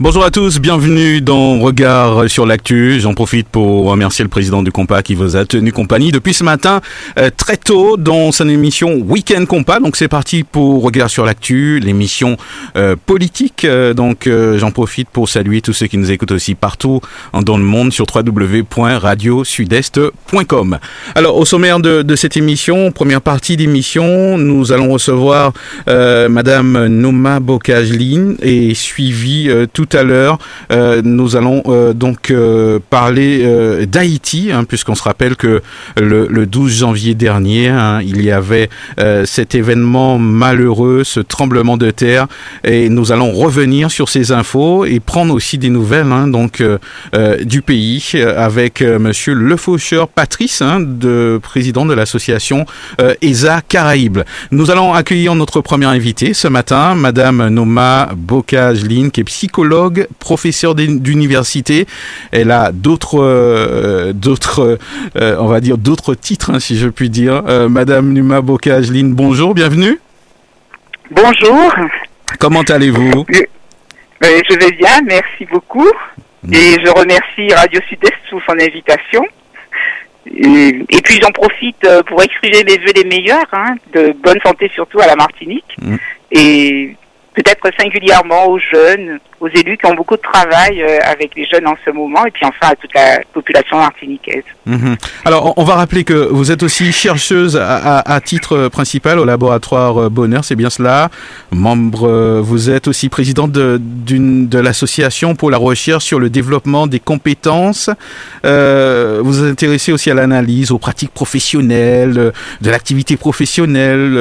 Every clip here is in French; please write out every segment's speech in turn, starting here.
Bonjour à tous, bienvenue dans Regard sur l'actu. J'en profite pour remercier le président du Compas qui vous a tenu compagnie depuis ce matin euh, très tôt dans son émission Week-end Compas. Donc c'est parti pour Regard sur l'actu, l'émission euh, politique. Euh, donc j'en profite pour saluer tous ceux qui nous écoutent aussi partout dans le monde sur www.radiosudest.com. Alors au sommaire de, de, cette émission, première partie d'émission, nous allons recevoir Madame Noma Bokajlin et suivi tout tout à l'heure, euh, nous allons euh, donc euh, parler d'Haïti, hein, puisqu'on se rappelle que le, le 12 janvier dernier, hein, il y avait cet événement malheureux, ce tremblement de terre, et nous allons revenir sur ces infos et prendre aussi des nouvelles hein, donc du pays avec Monsieur Le Faucheur Patrice, de président de l'association ESA Caraïbes. Nous allons accueillir notre première invitée ce matin, Madame Noma Bocage-Lin, qui est psychologue professeur d'université. Elle a d'autres, euh, d'autres, euh, on va dire d'autres titres, hein, si je puis dire. Euh, Madame Numa Bocage-Lin, bonjour, bienvenue. Bonjour. Comment allez-vous? Je vais bien, merci beaucoup. Mm. Et je remercie Radio Sud-Est pour son invitation. Et, puis j'en profite pour exprimer mes vœux les meilleurs, hein, de bonne santé surtout à la Martinique. Mm. Et peut-être singulièrement aux jeunes, aux élus qui ont beaucoup de travail euh, avec les jeunes en ce moment, et puis enfin à toute la population martiniquaise. Mhm. Alors, on va rappeler que vous êtes aussi chercheuse à, titre principal au laboratoire euh, Bonheur, c'est bien cela. Membre, euh, vous êtes aussi présidente de, de l'association pour la recherche sur le développement des compétences. vous vous intéressez aussi à l'analyse, aux pratiques professionnelles, de l'activité professionnelle.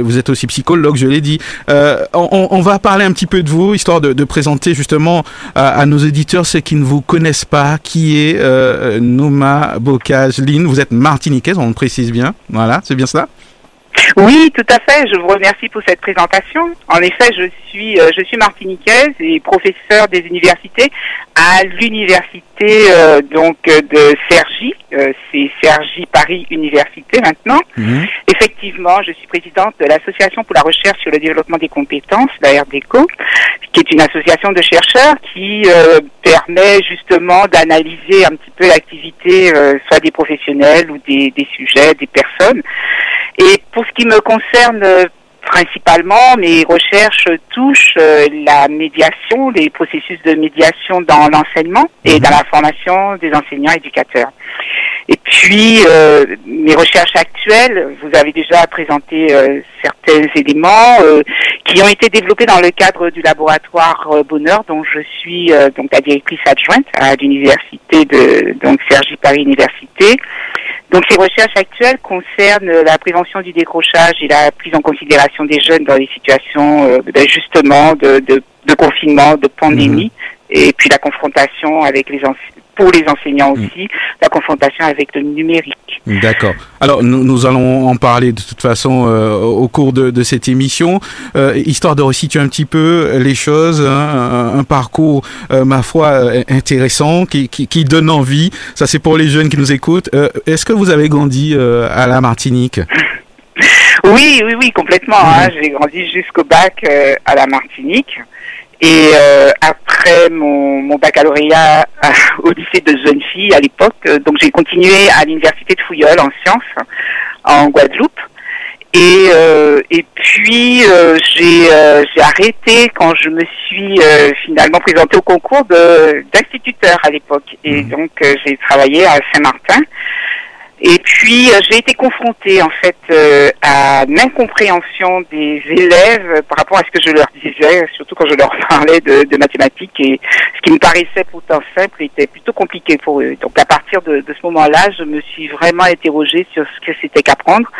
vous êtes aussi psychologue, je l'ai dit. On, on, va parler un petit peu de vous, histoire de, présenter justement à, nos éditeurs ceux qui ne vous connaissent pas, qui est euh, Noma Bocage Lynn. Vous êtes martiniquaise, on le précise bien. Voilà, c'est bien cela oui, tout à fait. Je vous remercie pour cette présentation. En effet, je suis, euh, je suis martiniquaise et professeur des universités à l'université euh, donc de Cergy. Euh, c'est Cergy Paris Université maintenant. Mhm. Effectivement, je suis présidente de l'association pour la recherche sur le développement des compétences, la RDECO, qui est une association de chercheurs qui permet justement d'analyser un petit peu l'activité, soit des professionnels ou des, des sujets, des personnes. Et pour ce qui me concerne euh, principalement, mes recherches touchent euh, la médiation, les processus de médiation dans l'enseignement et dans mhm. la formation des enseignants éducateurs. Et puis, euh, mes recherches actuelles, vous avez déjà présenté certains éléments qui ont été développés dans le cadre du laboratoire Bonheur, dont je suis donc la directrice adjointe à l'université de donc Sergi Paris Université. Donc ces recherches actuelles concernent la prévention du décrochage et la prise en considération des jeunes dans les situations euh, d'ajustement, de, de, confinement, de pandémie, mhm. et puis la confrontation avec les pour les enseignants mhm. aussi, la confrontation avec le numérique. D'accord. Alors nous, nous, allons en parler de toute façon euh, au cours de, de cette émission, euh, histoire de resituer un petit peu les choses, hein, un, parcours, euh, ma foi, intéressant, qui, qui, qui, donne envie. Ça c'est pour les jeunes qui nous écoutent. Est-ce que vous avez grandi à la Martinique? Oui, oui, oui, complètement. Hein. J'ai grandi jusqu'au bac à la Martinique. Et euh, après mon, mon baccalauréat au lycée de jeunes filles à l'époque, euh, donc j'ai continué à l'université de Fouilleul en sciences en Guadeloupe. Et, euh, et puis j'ai j'ai arrêté quand je me suis finalement présentée au concours d'instituteur à l'époque. Et mmh. donc j'ai travaillé à Saint-Martin et puis euh, j'ai été confrontée en fait euh, à l'incompréhension des élèves par rapport à ce que je leur disais, surtout quand je leur parlais de, de mathématiques et ce qui me paraissait pourtant simple était plutôt compliqué pour eux. Donc à partir de, de ce moment-là, je me suis vraiment interrogée sur ce que c'était qu'apprendre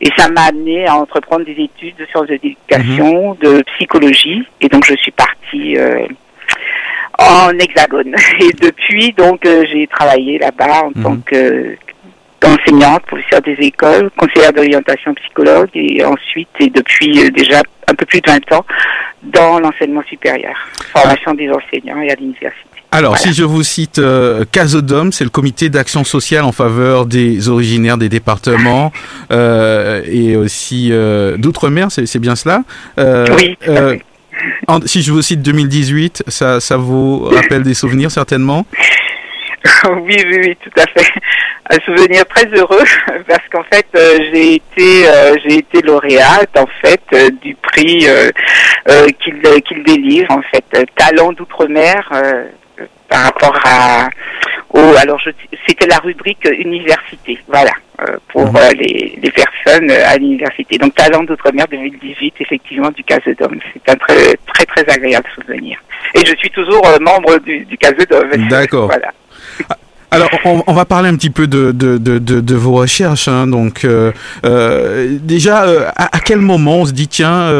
et ça m'a amené à entreprendre des études de sciences de l'éducation, mhm. de psychologie et donc je suis partie euh, en hexagone. Et depuis, donc, j'ai travaillé là-bas en mhm. tant que enseignante, professeure des écoles, conseillère d'orientation psychologue et ensuite et depuis euh, déjà un peu plus de 20 ans dans l'enseignement supérieur, formation des enseignants et à l'université. Alors, si je vous cite euh, Casodome, c'est le comité d'action sociale en faveur des originaires des départements euh, et aussi euh, d'outre-mer, c'est bien cela Oui. si je vous cite 2018, ça, ça vous rappelle des souvenirs certainement? oui, oui, oui, tout à fait. Un souvenir très heureux parce qu'en fait, euh, j'ai été, euh, j'ai été lauréate en fait euh, du prix qu'il qu'il délivre en fait, talent d'outre-mer par rapport à au, alors c'était la rubrique université, voilà, pour mhm. les, les personnes à l'université. Donc talent d'outre-mer 2018, effectivement du Casodome. C'est un très très très agréable souvenir. Et je suis toujours membre du, du Casodome. D'accord. Voilà. Alors, on, va parler un petit peu de, vos recherches. Hein. Donc, euh, euh, déjà, euh, à, quel moment on se dit tiens,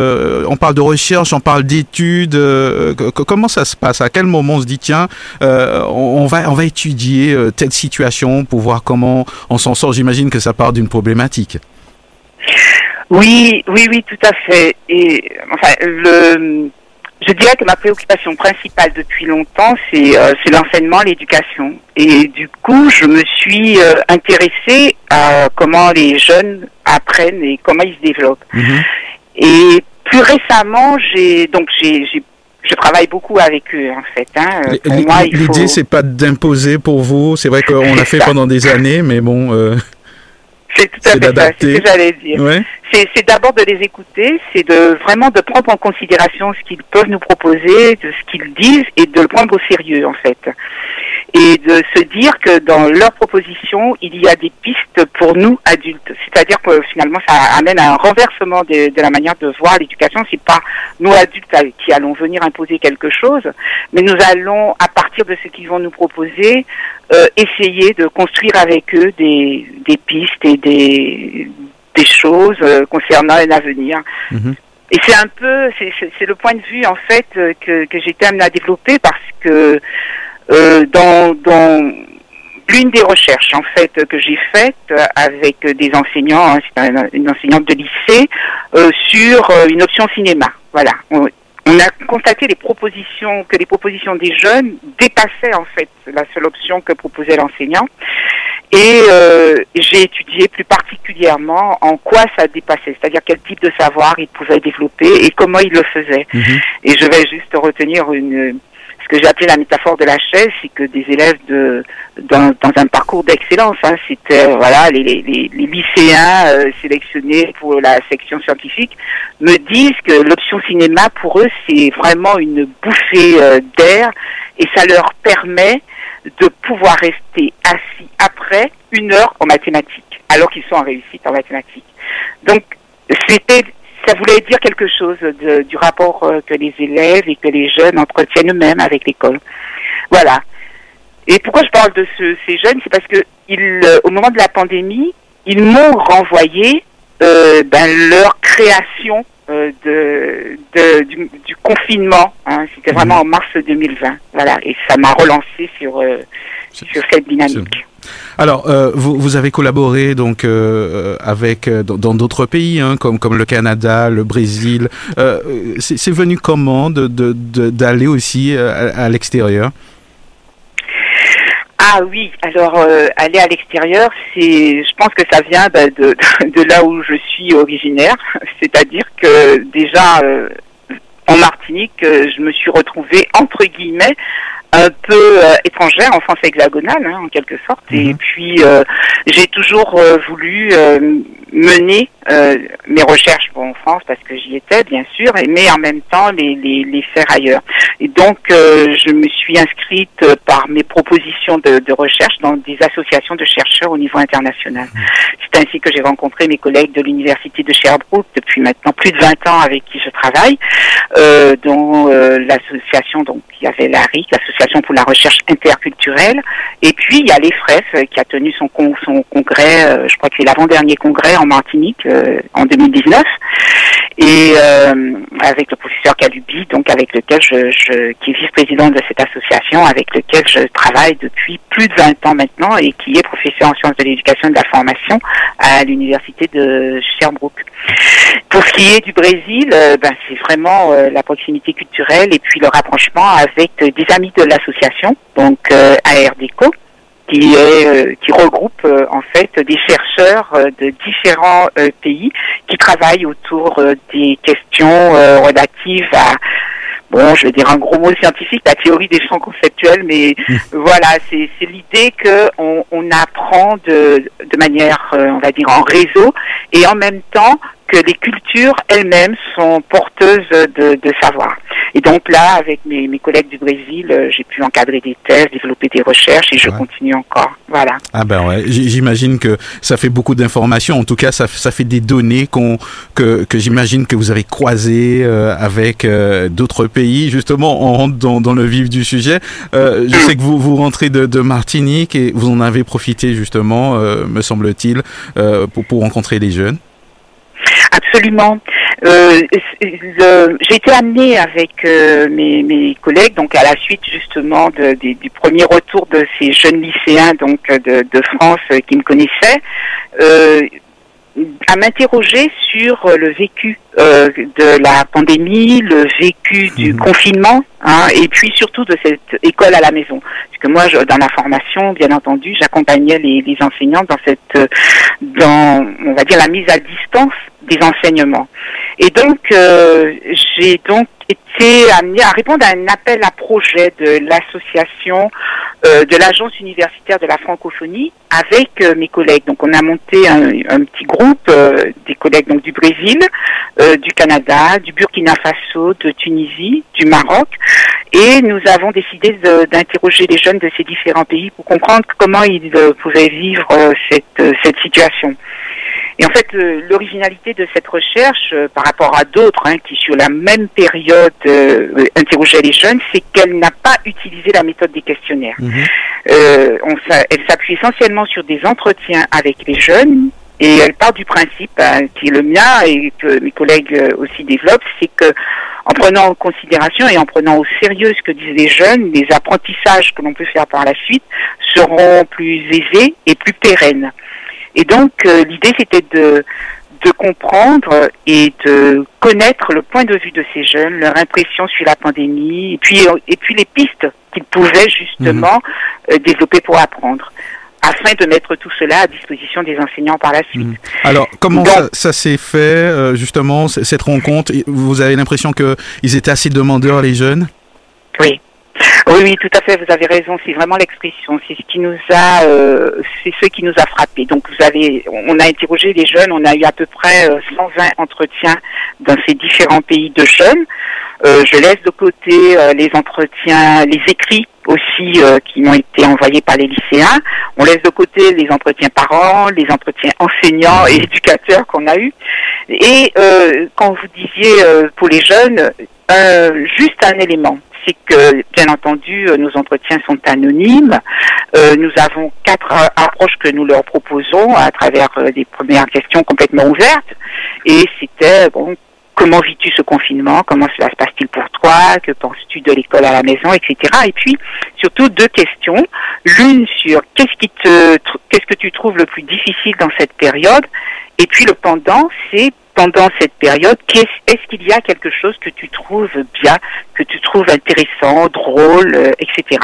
on parle de recherche, on parle d'études. comment ça se passe? À quel moment on se dit tiens, on, va on va étudier telle situation pour voir comment on s'en sort? J'imagine que ça part d'une problématique. Oui, oui, oui, tout à fait. Enfin, le je dirais que ma préoccupation principale depuis longtemps, c'est euh, l'enseignement, l'éducation. Et du coup, je me suis euh, intéressée à comment les jeunes apprennent et comment ils se développent. Mhm. Et plus récemment, j'ai donc j'ai je travaille beaucoup avec eux en fait. Hein. L'idée, c'est pas d'imposer pour vous. C'est vrai qu'on l'a fait pendant des années, mais bon. Euh... C'est tout à fait ça, c'est ce que j'allais dire. C'est d'abord de les écouter, c'est de vraiment de prendre en considération ce qu'ils peuvent nous proposer, de ce qu'ils disent et de le prendre au sérieux en fait et de se dire que dans leurs propositions, il y a des pistes pour nous adultes. C'est-à-dire que finalement, ça amène à un renversement de, de la manière de voir l'éducation. C'est pas nous adultes qui allons venir imposer quelque chose, mais nous allons, à partir de ce qu'ils vont nous proposer, euh, essayer de construire avec eux des, des pistes et des, des choses euh, concernant l'avenir. Mhm. Et c'est un peu, c'est le point de vue en fait que, que j'ai été amené à développer parce que euh, dans, dans l'une des recherches en fait que j'ai faites avec des enseignants, hein, une enseignante de lycée, euh, sur euh, une option cinéma. Voilà. On, a constaté les propositions que les propositions des jeunes dépassaient en fait la seule option que proposait l'enseignant. Et euh, j'ai étudié plus particulièrement en quoi ça dépassait, c'est-à-dire quel type de savoir il pouvait développer et comment il le faisait. Mhm. Et je vais juste retenir une que j'ai appelé la métaphore de la chaise, c'est que des élèves de dans, un parcours d'excellence, hein, c'était euh, voilà les lycéens euh, sélectionnés pour la section scientifique me disent que l'option cinéma pour eux c'est vraiment une bouffée euh, d'air et ça leur permet de pouvoir rester assis après une heure en mathématiques alors qu'ils sont en réussite en mathématiques. Donc c'était ça voulait dire quelque chose de, du rapport euh, que les élèves et que les jeunes entretiennent eux-mêmes avec l'école. Voilà. Et pourquoi je parle de ce, ces jeunes, c'est parce que ils, euh, au moment de la pandémie, ils m'ont renvoyé euh, ben, leur création euh, de, de du, du, confinement. Hein. C'était mhm. vraiment en mars 2020. Voilà. Et ça m'a relancé sur, euh, sur cette dynamique. Alors, euh, vous, vous, avez collaboré donc euh, avec euh, dans d'autres pays, hein, comme le Canada, le Brésil. C'est venu comment de d'aller aussi à, l'extérieur? Ah oui, alors aller à l'extérieur, c'est, je pense que ça vient de, de là où je suis originaire, c'est-à-dire que déjà en Martinique, je me suis retrouvée entre guillemets un peu euh, étrangère en France hexagonale, hein, en quelque sorte. Et mhm. puis, euh, j'ai toujours euh, voulu mener mes recherches en France parce que j'y étais, bien sûr, mais en même temps les, les, les faire ailleurs. Et donc, je me suis inscrite par mes propositions de, de, recherche dans des associations de chercheurs au niveau international. Mhm. C'est ainsi que j'ai rencontré mes collègues de l'université de Sherbrooke depuis maintenant plus de 20 ans avec qui je travaille, dont l'association, donc il y avait l'ARIC, l'association pour la recherche interculturelle. Et puis, il y a l'EFREF euh, qui a tenu son, son congrès, euh, je crois que c'est l'avant-dernier congrès en Martinique euh, en 2019. Et avec le professeur Calubi, donc avec lequel je, qui est vice-président de cette association, avec lequel je travaille depuis plus de 20 ans maintenant et qui est professeur en sciences de l'éducation et de la formation à l'université de Sherbrooke. Pour ce qui est du Brésil, ben, c'est vraiment la proximité culturelle et puis le rapprochement avec des amis de l'association, donc ARDECO, qui est qui regroupe en fait des chercheurs de différents pays qui travaillent autour des questions relatives à bon, je vais dire un gros mot scientifique, la théorie des champs conceptuels, mais mmh. voilà, c'est l'idée qu'on on apprend de, de manière, on va dire, en réseau, et en même temps que les cultures elles-mêmes sont porteuses de, de, savoir. Et donc là, avec mes, mes collègues du Brésil, euh, j'ai pu encadrer des thèses, développer des recherches et je continue encore. Voilà. Ah ben ouais, j'imagine que ça fait beaucoup d'informations. En tout cas, ça, ça fait des données qu'on que, que j'imagine que vous avez croisées euh, avec euh, d'autres pays. Justement, on rentre dans, dans le vif du sujet. Euh, je sais que vous vous rentrez de, de Martinique et vous en avez profité justement, me semble-t-il, pour, pour rencontrer les jeunes. Absolument. Euh, J'ai été amenée avec euh, mes, mes, collègues, donc à la suite justement de, du premier retour de ces jeunes lycéens donc de, de France euh, qui me connaissaient, euh, à m'interroger sur le vécu euh, de la pandémie, le vécu du mmh. confinement, hein, et puis surtout de cette école à la maison. Parce que moi, je, dans la formation, bien entendu, j'accompagnais les, les, enseignants dans cette, dans, on va dire, la mise à distance des enseignements. Et donc, euh, j'ai donc été amenée à répondre à un appel à projet de l'association euh, de l'agence universitaire de la francophonie avec euh, mes collègues. Donc, on a monté un, petit groupe euh, des collègues donc du Brésil, euh, du Canada, du Burkina Faso, de Tunisie, du Maroc, et nous avons décidé d'interroger les jeunes de ces différents pays pour comprendre comment ils pouvaient vivre cette cette situation. Et en fait, euh, l'originalité de cette recherche, euh, par rapport à d'autres hein, qui sur la même période euh, interrogeaient les jeunes, c'est qu'elle n'a pas utilisé la méthode des questionnaires. Mhm. on, elle s'appuie essentiellement sur des entretiens avec les jeunes. Et elle part du principe hein, qui est le mien et que mes collègues aussi développent, c'est que en prenant en considération et en prenant au sérieux ce que disent les jeunes, les apprentissages que l'on peut faire par la suite seront plus aisés et plus pérennes. Et donc euh, l'idée c'était de de comprendre et de connaître le point de vue de ces jeunes, leur impression sur la pandémie, et puis et puis les pistes qu'ils pouvaient justement mhm. euh, développer pour apprendre afin de mettre tout cela à disposition des enseignants par la suite. Mhm. Alors, comment ça, ça s'est fait, euh, justement, cette rencontre? Vous avez l'impression qu'ils étaient assez demandeurs, les jeunes? Oui. Oui, oui, tout à fait, vous avez raison, c'est vraiment l'expression, c'est ce qui nous a, euh, c'est ce qui nous a frappé. Donc vous avez, on a interrogé les jeunes, on a eu à peu près 120 euh, entretiens dans ces différents pays de jeunes. Euh, je laisse de côté euh, les entretiens, les écrits aussi qui m'ont été envoyés par les lycéens. On laisse de côté les entretiens parents, les entretiens enseignants et éducateurs qu'on a eus. Et quand vous disiez pour les jeunes, juste un élément, c'est que, bien entendu, euh, nos entretiens sont anonymes. Euh, nous avons quatre euh, approches que nous leur proposons à travers des premières questions complètement ouvertes. Et c'était, bon, comment vis-tu ce confinement? Comment cela se passe-t-il pour toi? Que penses-tu de l'école à la maison, etc. Et puis surtout deux questions. L'une sur qu'est-ce qui te, qu'est-ce que tu trouves le plus difficile dans cette période? Et puis le pendant, c'est pendant cette période, est-ce qu'il y a quelque chose que tu trouves bien, que tu trouves intéressant, drôle, euh, etc.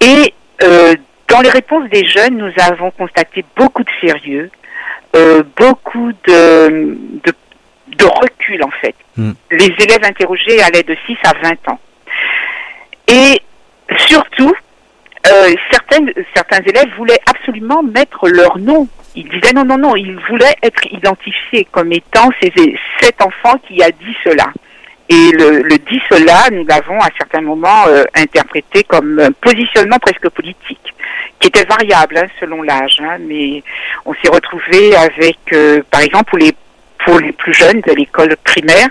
Et euh, dans les réponses des jeunes, nous avons constaté beaucoup de sérieux, euh, beaucoup de, de, recul en fait. Hmm. Les élèves interrogés allaient de 6 à 20 ans. Et surtout, certains élèves voulaient absolument mettre leur nom il disait non, non, non, il voulait être identifié comme étant cet enfant qui a dit cela. Et le, le dit cela, nous l'avons à certains moments euh, interprété comme un positionnement presque politique, qui était variable hein, selon l'âge. Hein, mais on s'est retrouvé avec, euh, par exemple, pour les pour les plus jeunes de l'école primaire,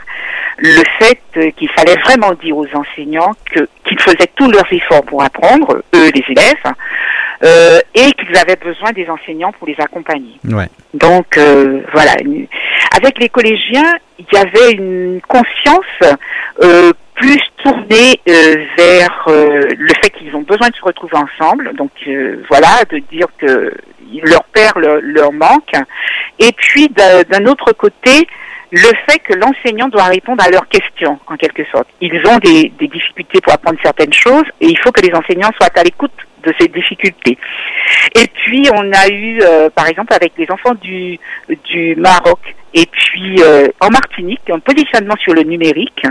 le fait euh, qu'il fallait vraiment dire aux enseignants qu'ils faisaient tous leurs efforts pour apprendre, eux les élèves, euh, et qu'ils avaient besoin des enseignants pour les accompagner. Ouais. Donc euh, voilà. Avec les collégiens, il y avait une conscience euh, plus tournée euh, vers euh, le fait qu'ils ont besoin de se retrouver ensemble. Donc voilà, de dire que leur père leur, leur manque. Et puis d'un autre côté, le fait que l'enseignant doit répondre à leurs questions, en quelque sorte. Ils ont des, des, difficultés pour apprendre certaines choses et il faut que les enseignants soient à l'écoute de ces difficultés. Et puis, on a eu, euh, par exemple, avec les enfants du, du Maroc et puis euh, en Martinique, un positionnement sur le numérique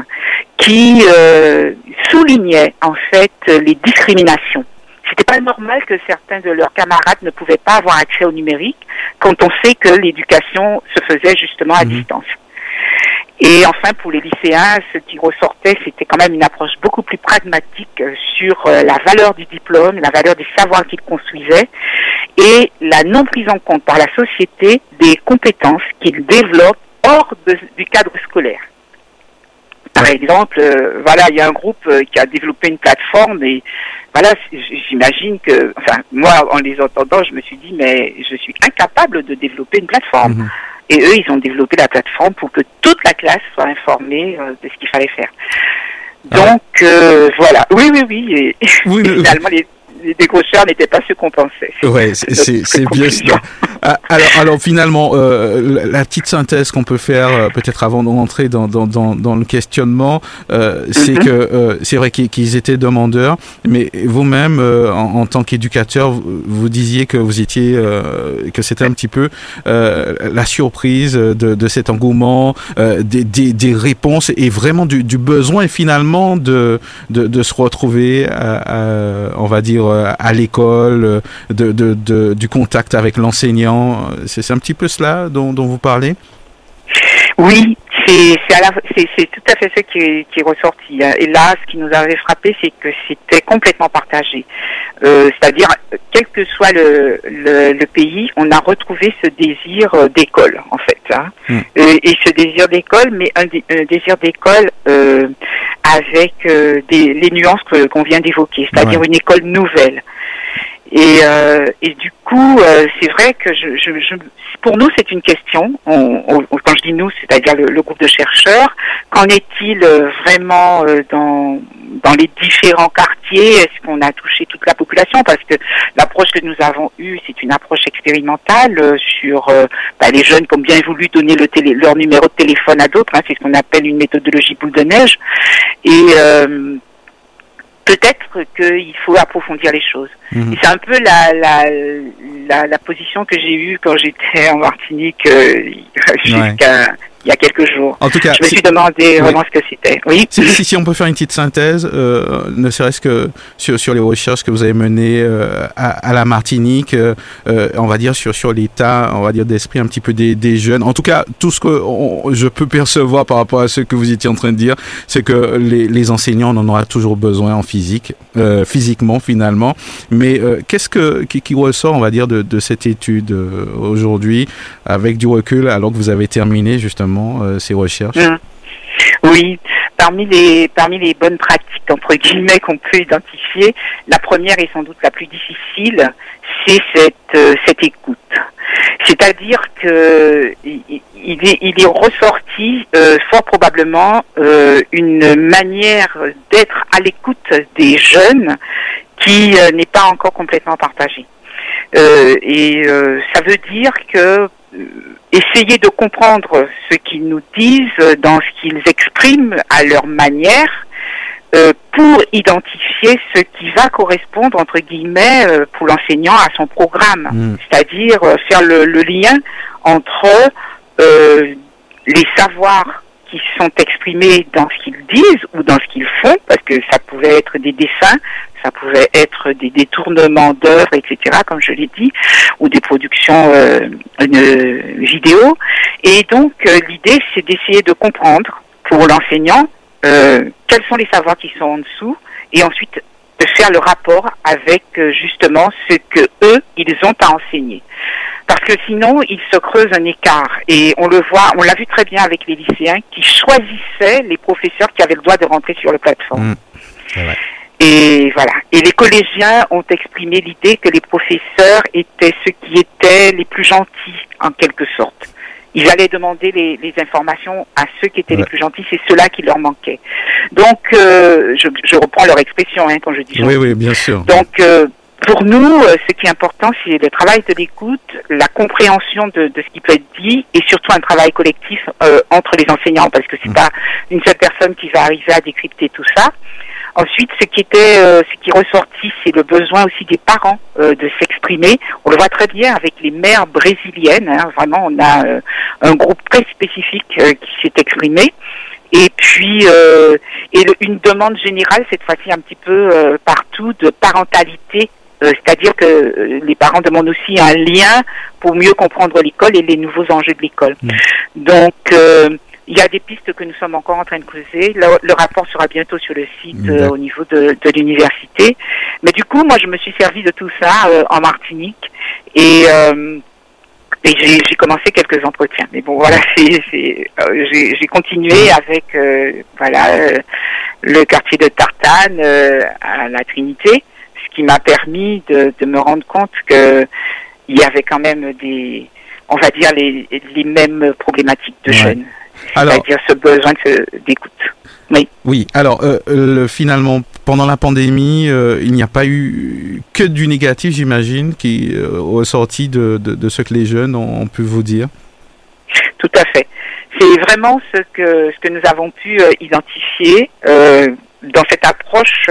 qui euh, soulignait en fait les discriminations. C'était pas normal que certains de leurs camarades ne pouvaient pas avoir accès au numérique quand on sait que l'éducation se faisait justement à mmh. distance. Et enfin, pour les lycéens, ce qui ressortait, c'était quand même une approche beaucoup plus pragmatique euh, sur euh, la valeur du diplôme, la valeur des savoirs qu'ils construisaient et la non prise en compte par la société des compétences qu'ils développent hors du cadre scolaire. Par exemple, euh, voilà, il y a un groupe qui a développé une plateforme et voilà, j'imagine que, enfin, moi, en les entendant, je me suis dit, mais je suis incapable de développer une plateforme. Mhm. Et eux, ils ont développé la plateforme pour que toute la classe soit informée euh, de ce qu'il fallait faire. Ah Donc, euh, voilà. Oui, oui, oui. Et, oui, finalement, les, les décrocheurs n'étaient pas ceux qu'on pensait. Ouais, c'est bien ça. Ah, alors, alors finalement, euh, la petite synthèse qu'on peut faire euh, peut-être avant de rentrer dans, dans, dans, dans le questionnement, euh, c'est mm-hmm. que euh, c'est vrai qu'ils étaient demandeurs, mais vous-même, en, en, tant qu'éducateur, vous, vous, disiez que vous étiez, que c'était un petit peu la surprise de, de cet engouement, des, des, des, réponses et vraiment du, du besoin finalement de, de, de se retrouver, à, à, on va dire, à l'école, euh, du contact avec l'enseignant. C'est un petit peu cela dont vous parlez? Oui, c'est tout à fait ce qui est, qui est, ressorti. Et là, ce qui nous avait frappé, c'est que c'était complètement partagé. Euh, C'est-à-dire, quel que soit le, le, le, pays, on a retrouvé ce désir d'école, en fait. Hein. Mm. Euh, et ce désir d'école, mais un, un désir d'école euh, avec euh, des, les nuances qu'on vient d'évoquer, c'est-à-dire ouais. une école nouvelle. Et, euh, et du coup, euh, c'est vrai que je, je, je, pour nous, c'est une question. On, on, quand je dis nous, c'est-à-dire le, groupe de chercheurs, qu'en est-il euh, vraiment euh, dans, les différents quartiers? Est-ce qu'on a touché toute la population? Parce que l'approche que nous avons eue, c'est une approche expérimentale euh, sur bah, les jeunes qui ont bien voulu donner le leur numéro de téléphone à d'autres. Hein, c'est ce qu'on appelle une méthodologie boule de neige. Et peut-être qu'il faut approfondir les choses. Mmh. C'est un peu la, la, la, la, position que j'ai eue quand j'étais en Martinique euh, jusqu'à il y a quelques jours. En tout cas, je me suis demandé oui. vraiment ce que c'était. Oui. Si, si, si, on peut faire une petite synthèse, euh, ne serait-ce que sur, sur les recherches que vous avez menées euh, à, à, la Martinique, euh, on va dire sur sur l'état, on va dire d'esprit un petit peu des, des, jeunes. En tout cas, tout ce que on, je peux percevoir par rapport à ce que vous étiez en train de dire, c'est que les, les enseignants en aura toujours besoin en physique, euh, physiquement finalement. Mais euh, qu'est-ce que qui, qui, ressort, on va dire, de, de cette étude aujourd'hui, avec du recul, alors que vous avez terminé justement euh, ces recherches? Mmh. Oui, parmi les parmi les bonnes pratiques entre guillemets qu'on peut identifier, la première et sans doute la plus difficile, c'est cette euh, écoute. C'est-à-dire que il est, ressorti euh, fort probablement euh, une manière d'être à l'écoute des jeunes qui n'est pas encore complètement partagée. Et ça veut dire que essayer de comprendre ce qu'ils nous disent dans ce qu'ils expriment à leur manière euh, pour identifier ce qui va correspondre entre guillemets euh, pour l'enseignant à son programme, mmh. c'est-à-dire euh, faire le, le, lien entre euh, les savoirs qui sont exprimés dans ce qu'ils disent ou dans ce qu'ils font, parce que ça pouvait être des dessins, ça pouvait être des détournements d'œuvres, etc., comme je l'ai dit, ou des productions euh, vidéo. Et donc, euh, l'idée, c'est d'essayer de comprendre pour l'enseignant euh, quels sont les savoirs qui sont en dessous, et ensuite de faire le rapport avec euh, justement ce que eux, ils ont à enseigner parce que sinon il se creuse un écart et on le voit, on l'a vu très bien avec les lycéens qui choisissaient les professeurs qui avaient le droit de rentrer sur la plateforme. Mmh. Et voilà. Et les collégiens ont exprimé l'idée que les professeurs étaient ceux qui étaient les plus gentils en quelque sorte. Ils allaient demander les, les informations à ceux qui étaient ouais. les plus gentils, c'est ceux-là qui leur manquaient. Donc, euh, je, je, reprends leur expression hein, quand je dis. Oui, oui, bien sûr. Donc, euh, pour nous, euh, ce qui est important, c'est le travail de l'écoute, la compréhension de, de, ce qui peut être dit, et surtout un travail collectif euh, entre les enseignants, parce que c'est mmh. pas une seule personne qui va arriver à décrypter tout ça. Ensuite, ce qui était, euh, ce qui ressortit, c'est le besoin aussi des parents euh, de s'exprimer. On le voit très bien avec les mères brésiliennes. Hein, vraiment, on a euh, un groupe très spécifique qui s'est exprimé. Et puis, et une demande générale cette fois-ci un petit peu partout de parentalité c'est-à-dire que les parents demandent aussi un lien pour mieux comprendre l'école et les nouveaux enjeux de l'école. Mmh. Donc, il y a des pistes que nous sommes encore en train de creuser. Le, rapport sera bientôt sur le site euh, au niveau de, de l'université. Mais du coup, moi, je me suis servi de tout ça euh, en Martinique et, euh, et j'ai commencé quelques entretiens. Mais bon, voilà, j'ai continué avec voilà le quartier de Tartane à la Trinité, ce qui m'a permis de, de, me rendre compte que il y avait quand même des, on va dire les, les mêmes problématiques de jeunes. Alors, cest ce besoin d'écoute. Oui. Oui. Alors, euh, finalement, pendant la pandémie, euh, il n'y a pas eu que du négatif, j'imagine, qui euh, sorti de, de, ce que les jeunes ont, pu vous dire. Tout à fait. C'est vraiment ce que ce que nous avons pu euh, identifier dans cette approche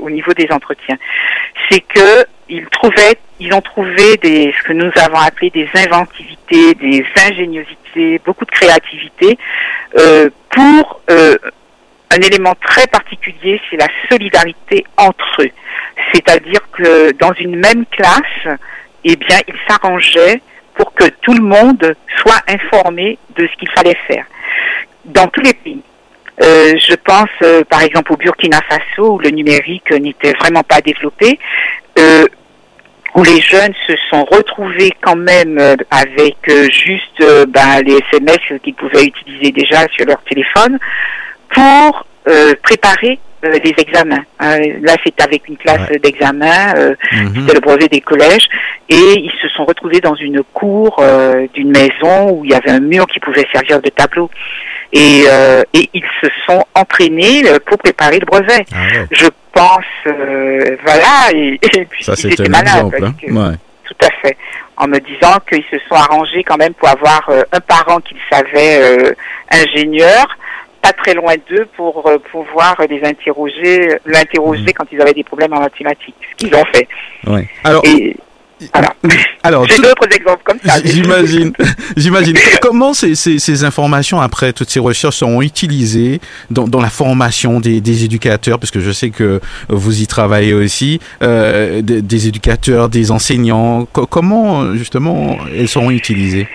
au niveau des entretiens. C'est que ils trouvaient, ils ont trouvé des, ce que nous avons appelé des inventivités, des ingéniosités, beaucoup de créativité euh, pour euh, un élément très particulier, c'est la solidarité entre eux. C'est-à-dire que dans une même classe, eh bien, ils s'arrangeaient pour que tout le monde soit informé de ce qu'il fallait faire. Dans tous les pays. Euh, je pense euh, par exemple au Burkina Faso où le numérique n'était vraiment pas développé, euh, où les jeunes se sont retrouvés quand même euh, avec euh, juste euh, ben, les SMS qu'ils pouvaient utiliser déjà sur leur téléphone pour préparer les examens. là, c'est avec une classe d'examen, mhm. c'était le brevet des collèges, et ils se sont retrouvés dans une cour d'une maison où il y avait un mur qui pouvait servir de tableau. Et, et ils se sont entraînés pour préparer le brevet. Ah Je pense, euh, voilà, et, puis Ça, ils malades. Hein. Tout à fait. En me disant qu'ils se sont arrangés quand même pour avoir euh, un parent qu'ils savaient euh, ingénieur, pas très loin d'eux pour pouvoir les interroger, l'interroger mmh. quand ils avaient des problèmes en mathématiques, ce qu'ils ont fait. Ouais. Alors, alors, j'ai d'autres exemples comme ça. J'imagine. J'imagine. Comment ces, ces, ces, informations, après toutes ces recherches, seront utilisées dans, dans la formation des, des, éducateurs, parce que je sais que vous y travaillez aussi, euh, des, des, éducateurs, des enseignants. comment, justement, elles seront utilisées?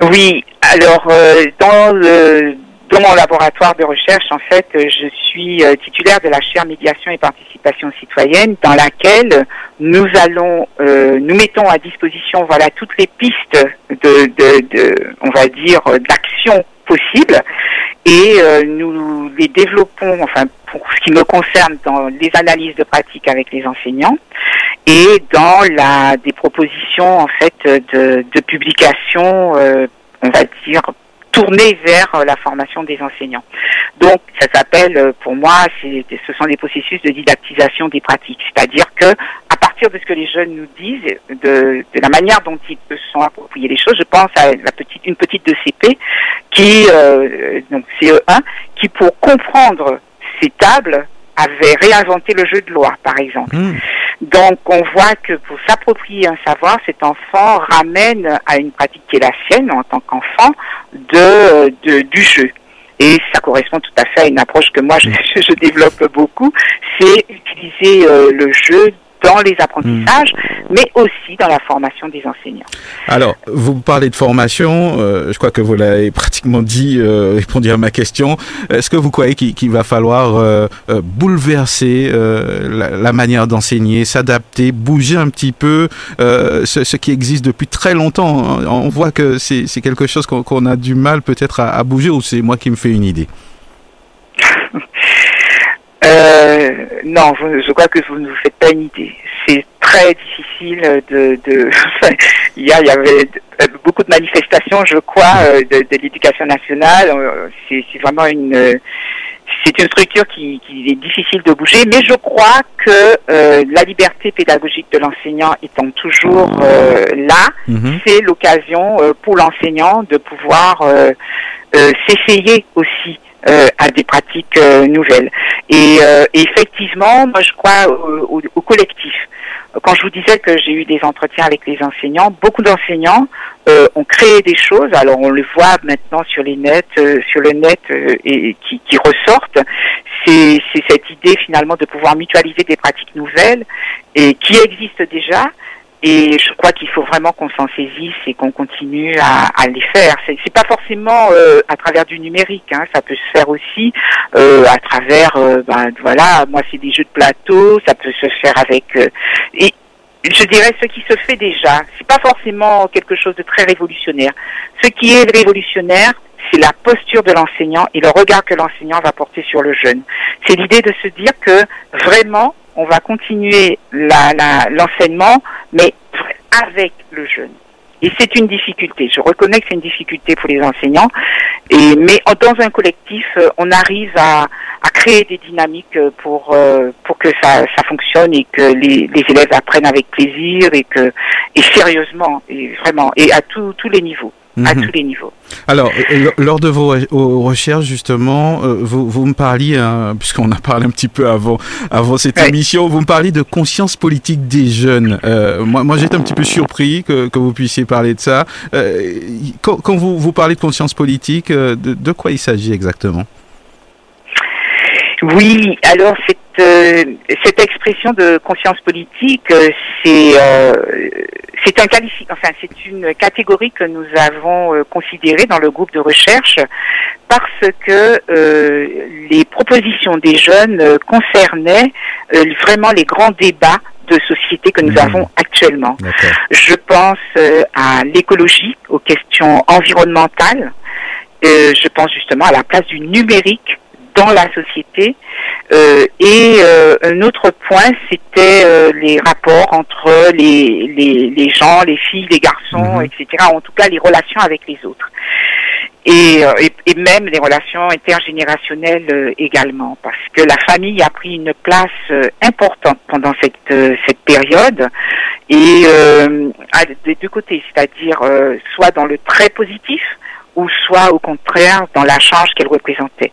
Oui. Alors, euh, dans le dans mon laboratoire de recherche, en fait, je suis euh, titulaire de la chaire médiation et participation citoyenne, dans laquelle nous allons, euh, nous mettons à disposition, voilà, toutes les pistes de, de, de on va dire, d'action possibles, et euh, nous les développons, enfin, pour ce qui me concerne, dans les analyses de pratique avec les enseignants, et dans la des propositions, en fait, de, de publication, on va dire tourner vers euh, la formation des enseignants. Donc, ça s'appelle, euh, pour moi, ce sont des processus de didactisation des pratiques. C'est-à-dire que, à partir de ce que les jeunes nous disent, de, la manière dont ils se sont appropriés les choses, je pense à la petite, une petite de CP qui, euh, donc CE1, qui pour comprendre ces tables avait réinventé le jeu de loi, par exemple. Hmm. Donc, on voit que pour s'approprier un savoir, cet enfant ramène à une pratique qui est la sienne en tant qu'enfant de, de, du jeu. Et ça correspond tout à fait à une approche que moi je, je développe beaucoup, c'est utiliser euh, le jeu dans les apprentissages, hmm. mais aussi dans la formation des enseignants. Alors, vous parlez de formation, euh, je crois que vous l'avez pratiquement dit, euh, répondu à ma question. Est-ce que vous croyez qu'il va falloir euh, euh bouleverser euh, la, la, manière d'enseigner, s'adapter, bouger un petit peu ce, ce, qui existe depuis très longtemps? On voit que c'est quelque chose qu'on a du mal peut-être à, à bouger, ou c'est moi qui me fais une idée? Euh, non, je crois que vous ne vous faites pas une idée. C'est très difficile de. de il, y a, il y avait beaucoup de manifestations, je crois, euh, de, de l'éducation nationale. Euh, c'est vraiment une. c'est une structure qui, qui, est difficile de bouger, mais je crois que euh, la liberté pédagogique de l'enseignant étant toujours euh, là, mhm. c'est l'occasion euh, pour l'enseignant de pouvoir s'essayer aussi à des pratiques nouvelles. Et effectivement, moi je crois au, au collectif quand je vous disais que j'ai eu des entretiens avec les enseignants, beaucoup d'enseignants euh, ont créé des choses. Alors on le voit maintenant sur les nets, euh, sur le net euh, et qui, qui ressortent. C'est cette idée finalement de pouvoir mutualiser des pratiques nouvelles et qui existent déjà et je crois qu'il faut vraiment qu'on s'en saisisse et qu'on continue à, à, les faire. C'est pas forcément euh, à travers du numérique, hein, ça peut se faire aussi euh, à travers, euh, ben, voilà, moi c'est des jeux de plateau, ça peut se faire avec. Et je dirais ce qui se fait déjà. C'est pas forcément quelque chose de très révolutionnaire. Ce qui est révolutionnaire, c'est la posture de l'enseignant et le regard que l'enseignant va porter sur le jeune. C'est l'idée de se dire que vraiment on va continuer l'enseignement, mais avec le jeune. Et c'est une difficulté. Je reconnais que c'est une difficulté pour les enseignants. Et, mais dans un collectif, euh, on arrive à, créer des dynamiques euh, pour, euh, pour que ça, ça fonctionne et que les, élèves apprennent avec plaisir et que et sérieusement et vraiment et à tous les niveaux à mhm. tous les niveaux. Alors, euh, lors de vos, recherches, justement, euh, vous, vous me parliez, hein, puisqu'on a parlé un petit peu avant, avant cette émission, vous me parliez de conscience politique des jeunes. Euh, moi, moi j'étais un petit peu surpris que, que vous puissiez parler de ça. quand, quand, vous, vous parlez de conscience politique, de, de quoi il s'agit exactement? Oui, alors cette, cette expression de conscience politique, c'est c'est un enfin c'est une catégorie que nous avons euh, considérée dans le groupe de recherche parce que euh, les propositions des jeunes euh, concernaient vraiment les grands débats de société que nous mmh. avons actuellement. Je pense à l'écologie, aux questions environnementales. je pense justement à la place du numérique dans la société. Euh, et euh, un autre point, c'était euh, les rapports entre les, les, les, gens, les filles, les garçons, mhm. etc. En tout cas, les relations avec les autres. Et, et, et même les relations intergénérationnelles également, parce que la famille a pris une place importante pendant cette, cette période, et des deux côtés, c'est-à-dire soit dans le très positif, ou soit au contraire dans la charge qu'elle représentait.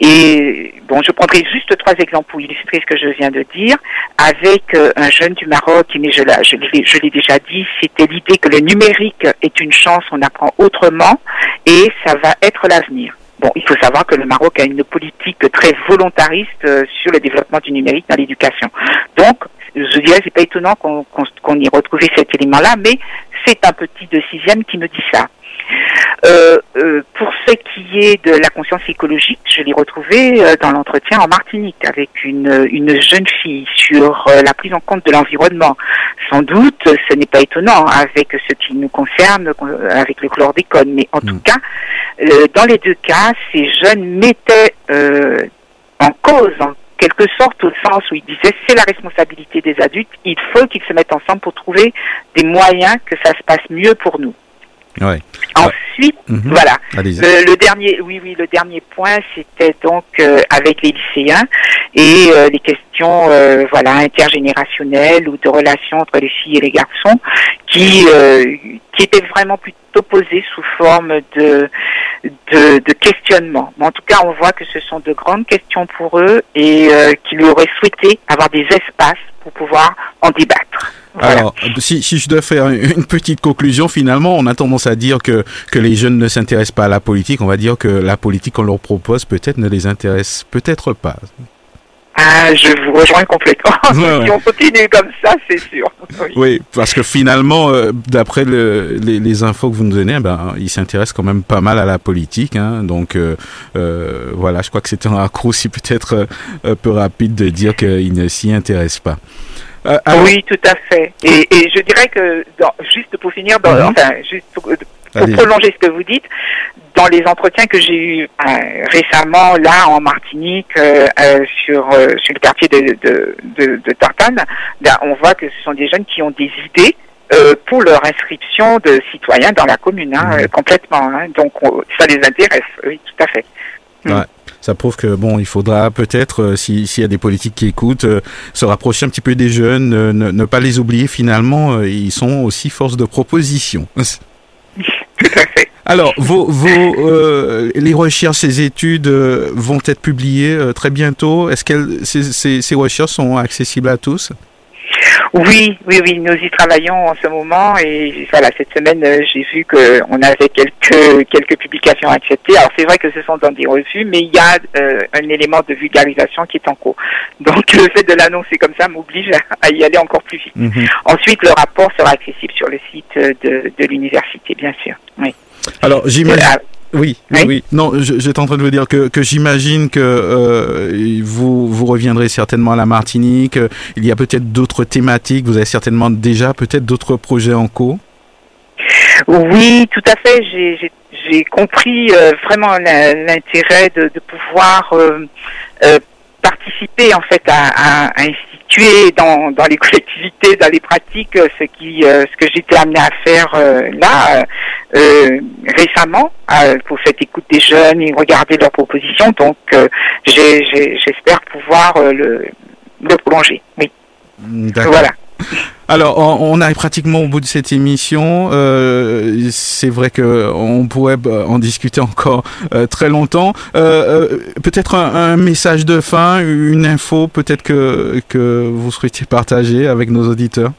Et bon, je prendrai juste trois exemples pour illustrer ce que je viens de dire. Avec euh, un jeune du Maroc, mais je, je l'ai déjà dit, c'était l'idée que le numérique est une chance, on apprend autrement et ça va être l'avenir. Bon, il faut savoir que le Maroc a une politique très volontariste euh, sur le développement du numérique dans l'éducation. Donc, je dirais, c'est pas étonnant qu'on y retrouve cet élément-là, mais c'est un petit de sixième qui me dit ça. Euh, euh, pour ce qui est de la conscience écologique, je l'ai retrouvé euh, dans l'entretien en Martinique avec une, une jeune fille sur la prise en compte de l'environnement. Sans doute, ce n'est pas étonnant avec ce qui nous concerne, avec le chlordécone, mais en tout mm. cas, dans les deux cas, ces jeunes mettaient en cause, en quelque sorte au sens où ils disaient c'est la responsabilité des adultes, il faut qu'ils se mettent ensemble pour trouver des moyens que ça se passe mieux pour nous. Ouais. Ensuite, mhm. voilà. Le, dernier, oui, oui, le dernier point, c'était donc euh, avec les lycéens et euh, les questions, euh, voilà, intergénérationnelles ou de relations entre les filles et les garçons, qui qui étaient vraiment plutôt posées sous forme de de, questionnement. Mais en tout cas, on voit que ce sont de grandes questions pour eux et qu'ils auraient souhaité avoir des espaces pour pouvoir en débattre. Alors, si, si, je dois faire une petite conclusion, finalement, on a tendance à dire que, que les jeunes ne s'intéressent pas à la politique. On va dire que la politique qu'on leur propose peut-être ne les intéresse peut-être pas. Ah, je vous rejoins complètement. si on continue comme ça, c'est sûr. Oui. parce que finalement, euh, d'après le, les, les, infos que vous nous donnez, ben, ils s'intéressent quand même pas mal à la politique. Hein, donc euh, euh, voilà, je crois que c'était un raccourci peut-être un peu rapide de dire qu'ils ne s'y intéressent pas. Euh, oui, tout à fait. Et, et je dirais que, dans, juste pour finir, dans, mhm. enfin, juste pour, prolonger ce que vous dites, dans les entretiens que j'ai eus euh, récemment, là, en Martinique, euh, euh sur, euh, sur le quartier de, de, de, de Tartane, ben, on voit que ce sont des jeunes qui ont des idées pour leur inscription de citoyens dans la commune, hein, complètement. Hein, donc, ça les intéresse, oui, tout à fait. Ouais. Ça prouve que bon, il faudra peut-être, s'il y a des politiques qui écoutent, se rapprocher un petit peu des jeunes, ne, ne pas les oublier. Finalement, ils sont aussi force de proposition. Tout à fait. Alors, vos, vos, euh, les recherches, ces études euh, vont être publiées euh, très bientôt. Est-ce que ces, ces, ces, recherches sont accessibles à tous? Oui, oui, oui, nous y travaillons en ce moment et voilà, cette semaine, j'ai vu qu'on avait quelques quelques publications acceptées. Alors c'est vrai que ce sont dans des revues, mais il y a un élément de vulgarisation qui est en cours. Donc le fait de l'annoncer comme ça m'oblige à, y aller encore plus vite. Mhm. Ensuite, le rapport sera accessible sur le site de, de l'université, bien sûr. Oui. Alors, j'imagine. Oui, oui, oui, Non, j'étais en train de vous dire que, que j'imagine que euh, vous, vous reviendrez certainement à la Martinique. Il y a peut-être d'autres thématiques. Vous avez certainement déjà peut-être d'autres projets en cours. Oui, tout à fait. J'ai compris euh, vraiment l'intérêt de, de, pouvoir euh, euh participer en fait à, à, instituer dans, dans les collectivités, dans les pratiques, euh, ce qui euh, ce que j'étais amené à faire euh, là récemment pour cette écoute des jeunes et regarder leurs propositions. Donc j'espère pouvoir le, le prolonger. Oui. Voilà. Alors, on, arrive pratiquement au bout de cette émission. Euh, c'est vrai que on pourrait bah, en discuter encore euh, très longtemps. Euh, peut-être un, message de fin, une info, peut-être que que vous souhaitiez partager avec nos auditeurs.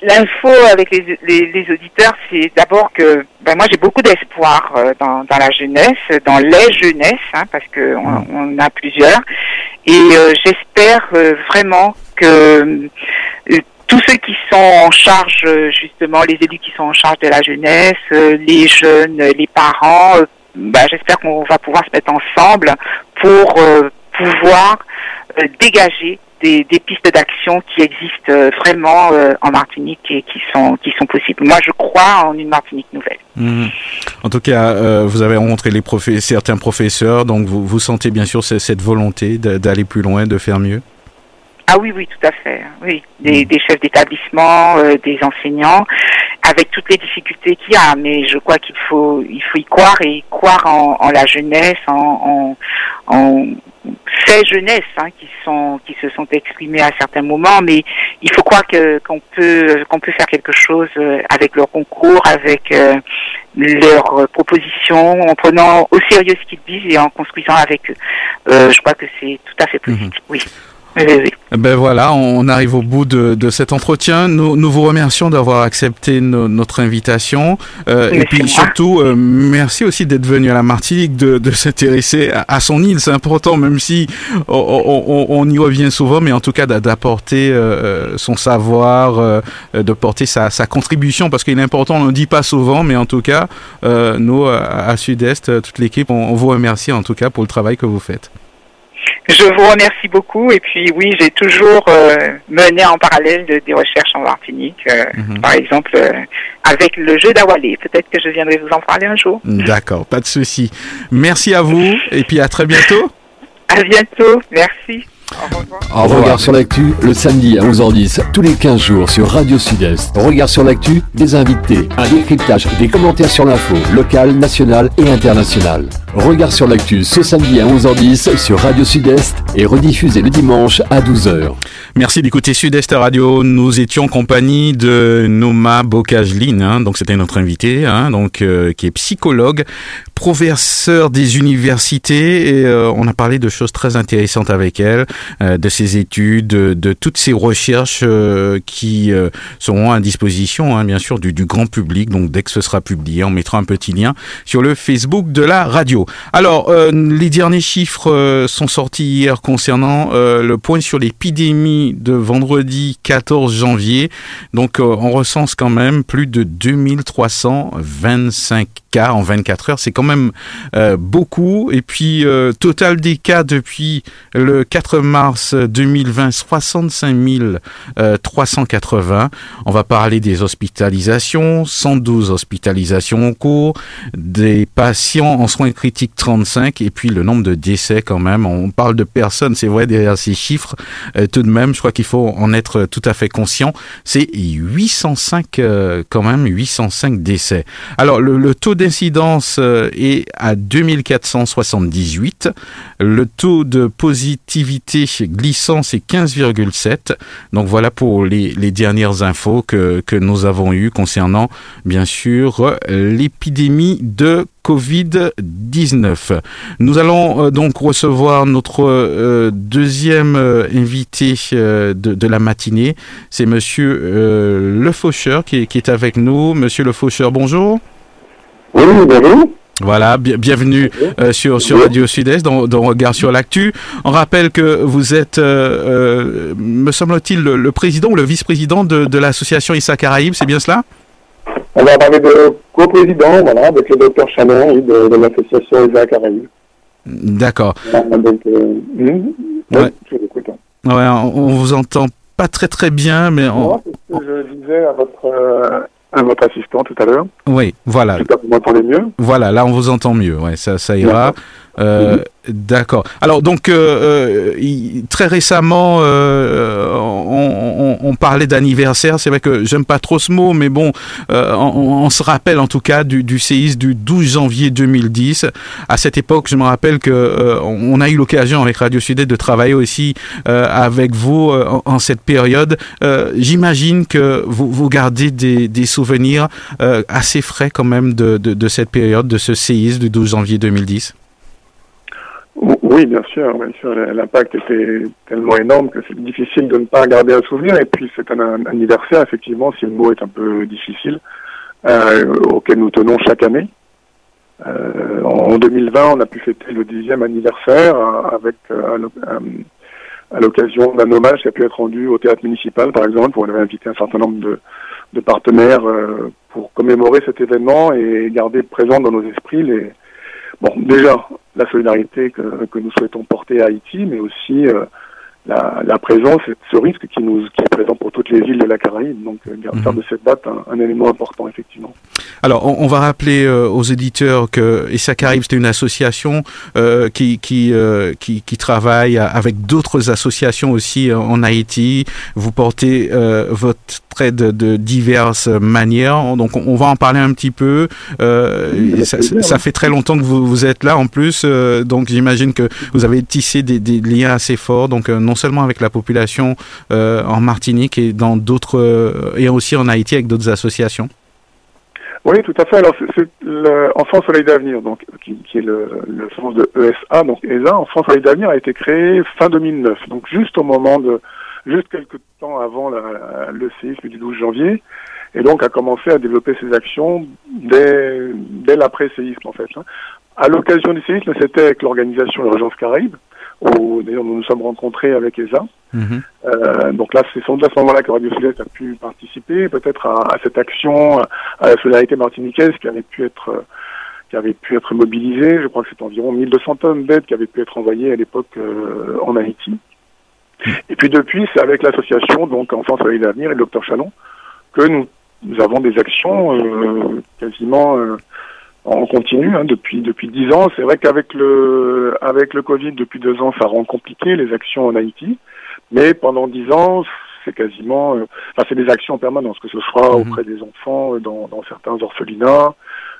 L'info avec les, les, auditeurs, c'est d'abord que ben moi j'ai beaucoup d'espoir dans, dans, la jeunesse, dans les jeunesses, hein, parce que on, mmh. on, a plusieurs, et euh, j'espère euh, vraiment que euh, tous ceux qui sont en charge, justement, les élus qui sont en charge de la jeunesse, les jeunes, les parents, bah, j'espère qu'on va pouvoir se mettre ensemble pour pouvoir dégager des, des, pistes d'action qui existent vraiment en Martinique et qui sont qui sont possibles. Moi, je crois en une Martinique nouvelle. Mhm. En tout cas, euh, vous avez rencontré les certains professeurs, donc vous, vous sentez bien sûr cette volonté d'aller plus loin, de faire mieux? Ah oui, oui, tout à fait. Oui, des, mhm. chefs d'établissement, euh, des enseignants, avec toutes les difficultés qu'il y a. Mais je crois qu'il faut, il faut y croire et croire en, la jeunesse, en, en, ces jeunesses hein, qui sont, qui se sont exprimées à certains moments. Mais il faut croire que qu'on peut, qu'on peut faire quelque chose euh, avec leur concours, avec leurs propositions, en prenant au sérieux ce qu'ils disent et en construisant avec eux. Euh, je crois que c'est tout à fait possible. Mhm. Oui. Ben voilà, on arrive au bout de, de cet entretien. Nous, nous vous remercions d'avoir accepté notre invitation. Euh, et puis surtout, euh, merci aussi d'être venu à la Martinique, de, de s'intéresser à, son île. C'est important, même si on, on, y revient souvent, mais en tout cas d'apporter euh, son savoir, de porter sa, sa contribution, parce qu'il est important, on ne le dit pas souvent, mais en tout cas, nous, à, Sud-Est, toute l'équipe, on vous remercie en tout cas pour le travail que vous faites. Je vous remercie beaucoup. Et puis oui, j'ai toujours euh, mené en parallèle des recherches en Martinique, euh, mhm. par exemple euh, avec le jeu d'Awalé. Peut-être que je viendrai vous en parler un jour. D'accord, pas de souci. Merci à vous et puis à très bientôt. À bientôt, merci. Revoir. sur l'actu, le samedi à 11h10, tous les 15 jours sur Radio Sud-Est. Regard sur l'actu, des invités, un décryptage, des commentaires sur l'info, locale, nationale et internationale. Regard sur l'actu ce samedi à 11h10 sur Radio Sud-Est et rediffusé le dimanche à 12h. Merci d'écouter Sud-Est Radio. Nous étions en compagnie de Noma Bocajline, hein, donc c'était notre invité, hein, donc euh, qui est psychologue, professeur des universités et euh, on a parlé de choses très intéressantes avec elle, de ses études, de, toutes ses recherches qui seront à disposition, hein, bien sûr, du, grand public. Donc dès que ce sera publié, on mettra un petit lien sur le Facebook de la radio. Alors les derniers chiffres sont sortis hier concernant le point sur l'épidémie de vendredi 14 janvier. Donc euh, on recense quand même plus de 2325 cas en 24 heures. C'est quand même euh, beaucoup. Et puis euh, total des cas depuis le 4 mars 2020, 65 380. On va parler des hospitalisations, 112 hospitalisations en cours, des patients en soins critiques 35 et puis le nombre de décès quand même. On parle de personnes, c'est vrai derrière ces chiffres. Euh, tout de même, je crois qu'il faut en être tout à fait conscient. C'est 805 euh, quand même, 805 décès. Alors le, taux d'incidence euh, est à 2478. Le taux de positivité glissant, c'est 15,7. Donc voilà pour les, dernières infos que, nous avons eues concernant, bien sûr, l'épidémie de Covid-19. Nous allons euh, donc recevoir notre euh, deuxième euh, invité de, la matinée. C'est Monsieur Le Faucheur qui, qui, est avec nous. Monsieur Le Faucheur, bonjour. Oui, bonjour. Voilà, bienvenue euh, sur, sur Radio Sud-Est dans, dans, Regard sur l'actu. On rappelle que vous êtes, euh, euh, me semble-t-il, le, le, président ou le vice-président de, de l'association Issa Caraïbes, c'est bien cela? On va parler de co-président, voilà, avec le docteur Chanon de, de l'association Issa Caraïbes. D'accord. Donc, ouais. ouais, on, on vous entend pas très très bien, mais on... Non, ce que je disais à votre votre assistant tout à l'heure. Oui, voilà. J'espère que vous m'entendez mieux. Voilà, là on vous entend mieux, ouais, ça, ça ira. Euh. D'accord. Alors donc euh, euh, très récemment, on, parlait d'anniversaire. C'est vrai que j'aime pas trop ce mot, mais bon, on, se rappelle en tout cas du, séisme du 12 janvier 2010. À cette époque, je me rappelle que on a eu l'occasion avec Radio Sud de travailler aussi avec vous en, cette période. J'imagine que vous, gardez des, souvenirs assez frais quand même de, de cette période, de ce séisme du 12 janvier 2010. Oui, bien sûr, bien sûr. L'impact était tellement énorme que c'est difficile de ne pas garder un souvenir. Et puis c'est un, anniversaire, effectivement, si le mot est un peu difficile, euh, auquel nous tenons chaque année. Euh, en 2020, on a pu fêter le dixième anniversaire avec euh, à l'occasion d'un hommage qui a pu être rendu au théâtre municipal, par exemple, où on avait invité un certain nombre de, de partenaires pour commémorer cet événement et garder présent dans nos esprits les bon, déjà la solidarité que, que, nous souhaitons porter à Haïti, mais aussi euh, la, la, présence et ce risque qui, nous, qui est présent pour toutes les villes de la Caraïbe. Donc, euh, faire de cette date un, un, élément important, effectivement. Alors, on, on va rappeler euh, aux éditeurs que ESSA Caraïbes, c'est une association euh, qui, qui, euh, qui, qui, travaille avec d'autres associations aussi en Haïti. Vous portez votre trait de, de, diverses manières. Donc, on, on, va en parler un petit peu. Oui, ça, ça, fait très longtemps que vous, vous êtes là en plus. donc, j'imagine que vous avez tissé des, des, liens assez forts. Donc, non seulement avec la population euh, en Martinique et dans d'autres euh, et aussi en Haïti avec d'autres associations. Oui, tout à fait. Alors, c'est l'Enfant Soleil d'Avenir, donc qui, qui, est le, le sens de ESA, donc ESA, Enfant Soleil d'Avenir a été créé fin 2009, donc juste au moment de, juste quelques temps avant la, le séisme du 12 janvier, et donc a commencé à développer ses actions dès, dès l'après-séisme en fait. Hein. À l'occasion du séisme, c'était avec l'organisation de l'Agence Caraïbe, où d'ailleurs nous nous sommes rencontrés avec ESA. Mmh. Euh, donc là, c'est sans doute à ce moment-là que Radio Sud-Est a pu participer, peut-être à, à, cette action, à la solidarité martiniquaise qui avait pu être qui avait pu être mobilisée. Je crois que c'est environ 1200 tonnes d'aide qui avaient pu être envoyées à l'époque euh, en Haïti. Mmh. Et puis depuis, c'est avec l'association donc Enfance avec l'avenir et le docteur Chalon que nous, nous avons des actions euh, quasiment on continue hein, depuis depuis dix ans. C'est vrai qu'avec le avec le Covid depuis deux ans, ça rend compliqué les actions en Haïti. Mais pendant dix ans, c'est quasiment, euh, enfin c'est des actions permanentes, que ce soit mmh. auprès des enfants, dans, dans certains orphelinats,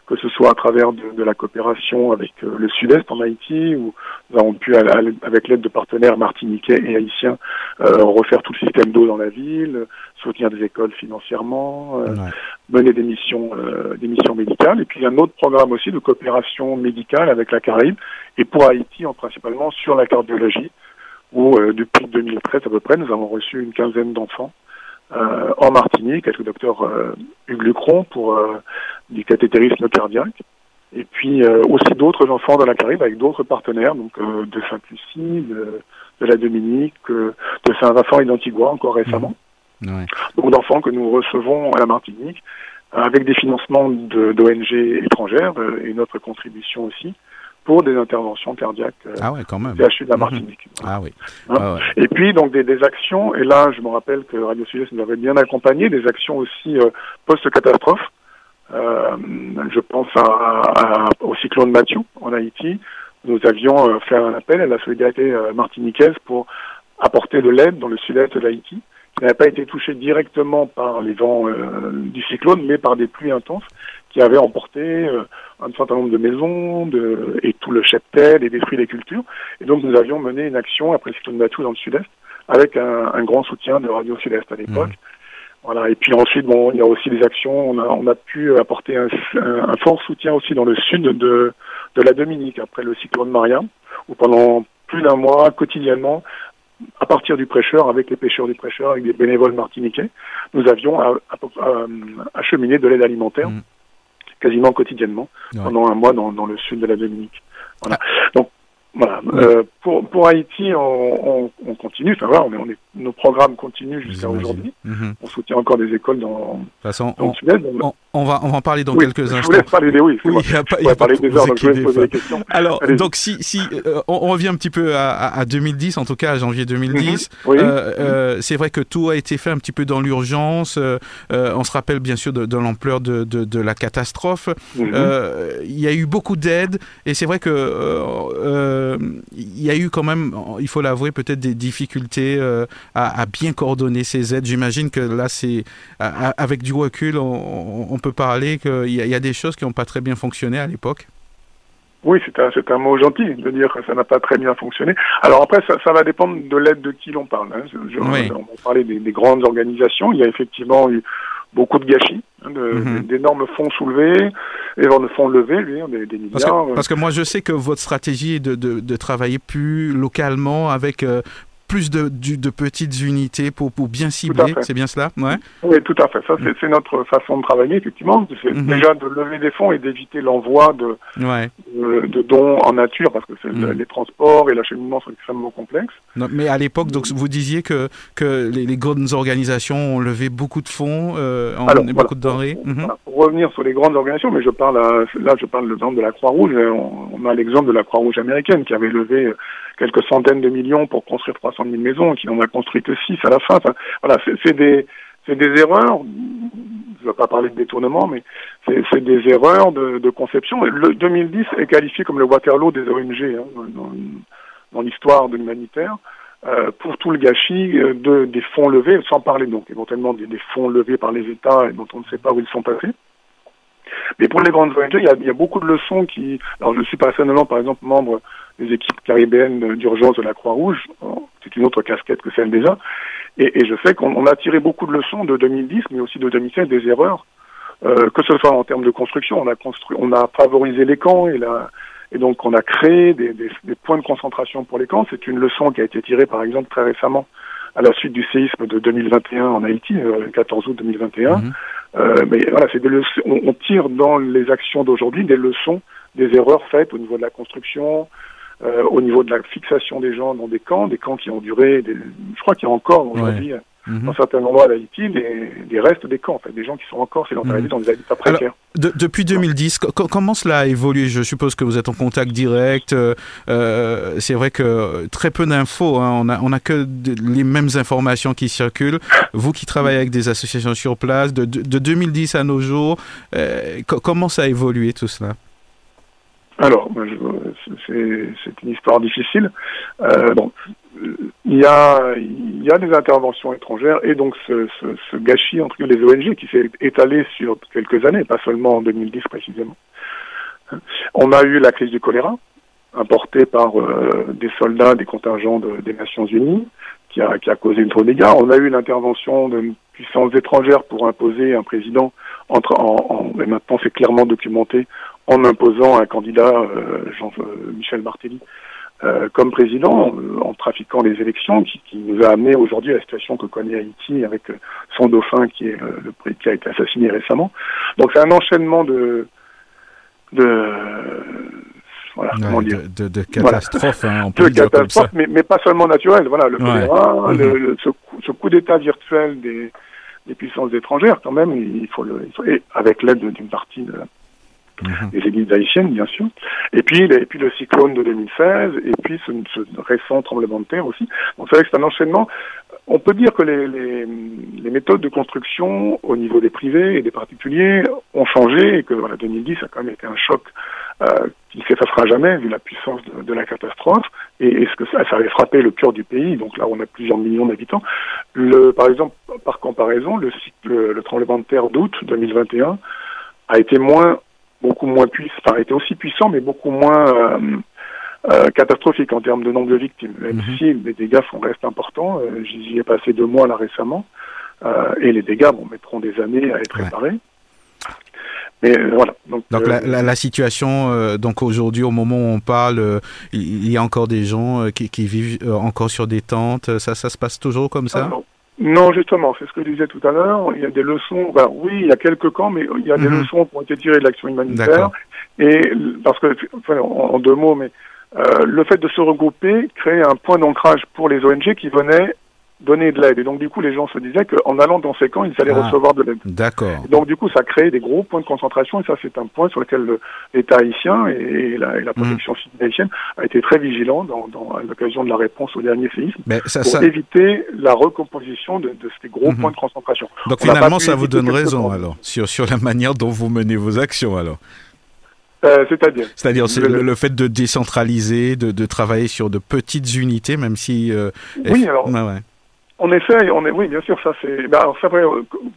que ce soit à travers de, de la coopération avec euh, le Sud-Est en Haïti, où nous avons pu, avec l'aide de partenaires martiniquais et haïtiens, euh, refaire tout le système d'eau dans la ville, soutenir des écoles financièrement, euh, ouais. mener des missions, euh, des missions médicales. Et puis il y a un autre programme aussi de coopération médicale avec la Caraïbe, et pour Haïti, en, principalement sur la cardiologie, où euh, depuis 2013 à peu près, nous avons reçu une quinzaine d'enfants euh, en Martinique avec le docteur euh, Hugues Lucron pour euh, du cathétérisme cardiaque. Et puis euh, aussi d'autres enfants dans la Caraïbe avec d'autres partenaires, donc euh, de Sainte-Lucie, de, de, la Dominique, de Saint-Vincent et d'Antigua encore récemment. Mmh. Ouais. Donc d'enfants que nous recevons à la Martinique avec des financements d'ONG étrangères et notre contribution aussi pour des interventions cardiaques euh, ah ouais, quand même. CHU de la mhm. Martinique. Ah oui. Hein ah et puis donc des, des, actions, et là je me rappelle que Radio Sud-Est nous avait bien accompagné, des actions aussi euh, post-catastrophe. Euh, je pense à, au cyclone Mathieu en Haïti. Nous avions euh, fait un appel à la solidarité martiniquaise pour apporter de l'aide dans le sud-est de l'Haïti, qui n'avait pas été touché directement par les vents du cyclone, mais par des pluies intenses qui avaient emporté euh, un certain nombre de maisons de, et tout le cheptel et détruit les cultures. Et donc nous avions mené une action après le cyclone Mathieu dans le sud-est avec un, un, grand soutien de Radio Sud-Est à l'époque. Mmh. Voilà. Et puis ensuite, bon, il y a aussi des actions. On a, on a pu apporter un, un, fort soutien aussi dans le sud de, de la Dominique après le cyclone Maria, où pendant plus d'un mois, quotidiennement, à partir du prêcheur, avec les pêcheurs du prêcheur, avec des bénévoles martiniquais, nous avions acheminé de l'aide alimentaire. Mmh quasiment quotidiennement pendant un mois dans, dans, le sud de la Dominique. Voilà. Donc voilà. Euh, pour, pour Haïti, on, on, on continue. Enfin voilà, on est, on est, nos programmes continuent jusqu'à aujourd'hui. Mhm. On soutient encore des écoles dans, de toute façon, dans on, on, va, on va en parler dans quelques instants. Je vous laisse parler des oui. oui il y a pas, y a parler des heures, donc je vais poser des questions. Alors, donc si, si euh, on, revient un petit peu à, à, 2010, en tout cas à janvier 2010, mhm. oui. euh, euh, c'est vrai que tout a été fait un petit peu dans l'urgence. Euh, on se rappelle bien sûr de, de l'ampleur de, de, de, la catastrophe. Mhm. Il y a eu beaucoup d'aide et c'est vrai que il y a eu quand même, il faut l'avouer, peut-être des difficultés à, à, bien coordonner ces aides. J'imagine que là, c'est avec du recul, on, on peut parler qu'il y, y, a des choses qui n'ont pas très bien fonctionné à l'époque. Oui, c'est un, un, mot gentil de dire que ça n'a pas très bien fonctionné. Alors après, ça, ça va dépendre de l'aide de qui l'on parle. Hein. Je, oui. On parlait des, des, grandes organisations. Il y a effectivement eu beaucoup de gâchis, hein, mhm. d'énormes fonds soulevés, de fonds levés, lui, des, des milliards. Parce que, parce que, moi, je sais que votre stratégie est de, de, de travailler plus localement avec euh, plus de, de, petites unités pour, pour bien cibler, c'est bien cela? Ouais. Oui, tout à fait. Ça, c'est mm. notre façon de travailler, effectivement. C'est mm-hmm. déjà de lever des fonds et d'éviter l'envoi de, ouais. de, dons en nature, parce que mm. les transports et l'acheminement sont extrêmement complexes. Non, mais à l'époque, donc vous disiez que, que les, les, grandes organisations ont levé beaucoup de fonds, euh, en, Alors, beaucoup de denrées. Mm-hmm. Pour revenir sur les grandes organisations, mais je parle là, je parle l'exemple de la Croix-Rouge. On, on, a l'exemple de la Croix-Rouge américaine qui avait levé quelques centaines de millions pour construire 300 000 maisons, qui n'en a construit que 6 à la fin. voilà, c'est des, des erreurs. Je ne vais pas parler de détournement, mais c'est des erreurs de, de, conception. Le 2010 est qualifié comme le Waterloo des ONG hein, dans, dans l'histoire de l'humanitaire. Euh, pour tout le gâchis euh, de, des fonds levés, sans parler donc éventuellement des, des, fonds levés par les États et dont on ne sait pas où ils sont passés. Mais pour les grandes ONG, il y a, beaucoup de leçons qui... Alors je suis personnellement, par exemple, membre des équipes caribéennes d'urgence de la Croix-Rouge. C'est une autre casquette que celle des uns. Et, je sais qu'on a tiré beaucoup de leçons de 2010, mais aussi de 2016, des erreurs, euh, que ce soit en termes de construction. On a construit, on a favorisé les camps et la, et donc on a créé des, des, des points de concentration pour les camps. C'est une leçon qui a été tirée, par exemple, très récemment à la suite du séisme de 2021 en Haïti, euh, le 14 août 2021. Mm-hmm. Euh, mais voilà, c'est des leçons, on, on, tire dans les actions d'aujourd'hui des leçons des erreurs faites au niveau de la construction, euh, au niveau de la fixation des gens dans des camps, des camps qui ont duré, des, je crois qu'il y a encore aujourd'hui ouais. Mhm. dans certains endroits d'Haïti des, des, restes des camps, en fait, des gens qui sont encore sédentarisés mmh. dans des habitats précaires. Alors, de, depuis 2010, comment cela a évolué? Je suppose que vous êtes en contact direct. Euh, euh c'est vrai que très peu d'infos. Hein, on a on a que les mêmes informations qui circulent. Vous qui travaillez avec des associations sur place, de, de, de 2010 à nos jours, euh, comment ça a évolué tout cela? Alors, c'est une histoire difficile. Euh, bon, il y a, il y a des interventions étrangères et donc ce, ce, ce gâchis entre les ONG qui s'est étalé sur quelques années, pas seulement en 2010 précisément. On a eu la crise du choléra, importée par euh, des soldats des contingents de, des Nations Unies, qui a, qui a causé une trop dégâts. On a eu l'intervention de puissances étrangères pour imposer un président entre, en, en et maintenant c'est clairement documenté en imposant un candidat, euh, Jean-Michel euh, Martelly, euh, comme président, euh, en trafiquant les élections, qui, qui nous a amené aujourd'hui à la situation que connaît Haïti avec son dauphin qui est le, le qui a été assassiné récemment. Donc c'est un enchaînement de de voilà, ouais, comment dire de, de, de catastrophes, voilà. hein, on peut de dire comme ça. Mais, mais pas seulement naturelles. Voilà, le, ouais. mmh. le ce, ce, coup d'État virtuel des, des puissances étrangères, quand même, il faut le, il faut, et avec l'aide d'une partie de, mhm. les églises haïtiennes, bien sûr. Et puis, et puis le cyclone de 2016, et puis ce, ce récent tremblement de terre aussi. Donc c'est que c'est un enchaînement. On peut dire que les, les, méthodes de construction au niveau des privés et des particuliers ont changé et que voilà, 2010 a quand même été un choc euh, qui ne s'effacera jamais vu la puissance de, la catastrophe et, ce que ça, ça avait frappé le cœur du pays. Donc là, on a plusieurs millions d'habitants. Le, par exemple, par comparaison, le, le, le tremblement de terre d'août 2021 a été moins, beaucoup moins puissant, enfin, été aussi puissant, mais beaucoup moins euh, euh, catastrophique en termes de nombre de victimes. Même mm -hmm. si les dégâts sont restent importants, euh, j'y ai passé deux mois là récemment, et les dégâts bon, mettront des années à être ouais. réparés. Mais euh, voilà. Donc, donc la, la, la, situation, euh, donc aujourd'hui, au moment où on parle, il y a encore des gens qui, qui, vivent encore sur des tentes. Ça, ça se passe toujours comme ça? Ah, non. justement, c'est ce que je disais tout à l'heure. Il y a des leçons. Ben, oui, il y a quelques camps, mais il y a des -hmm. leçons qui ont été tirées de l'action humanitaire. Et parce que, enfin, en, en, deux mots, mais le fait de se regrouper crée un point d'ancrage pour les ONG qui venaient donner de l'aide. Et donc, du coup, les gens se disaient qu'en allant dans ces camps, ils allaient ah, recevoir de l'aide. D'accord. Donc, du coup, ça crée des gros points de concentration. Et ça, c'est un point sur lequel l'État haïtien et, la, et la protection mmh. haïtienne a été très vigilant dans, dans, à l'occasion de la réponse au dernier séisme Mais ça, pour ça... éviter la recomposition de, de ces gros mmh. points de concentration. Donc, On finalement, ça vous donne raison, alors, sur, sur la manière dont vous menez vos actions, alors. Euh, C'est-à-dire C'est-à-dire le, le, fait de décentraliser, de, de, travailler sur de petites unités, même si... Euh, oui, alors... Ah ouais. On essaye, on est, oui, bien sûr, ça c'est. Ben, alors, vrai,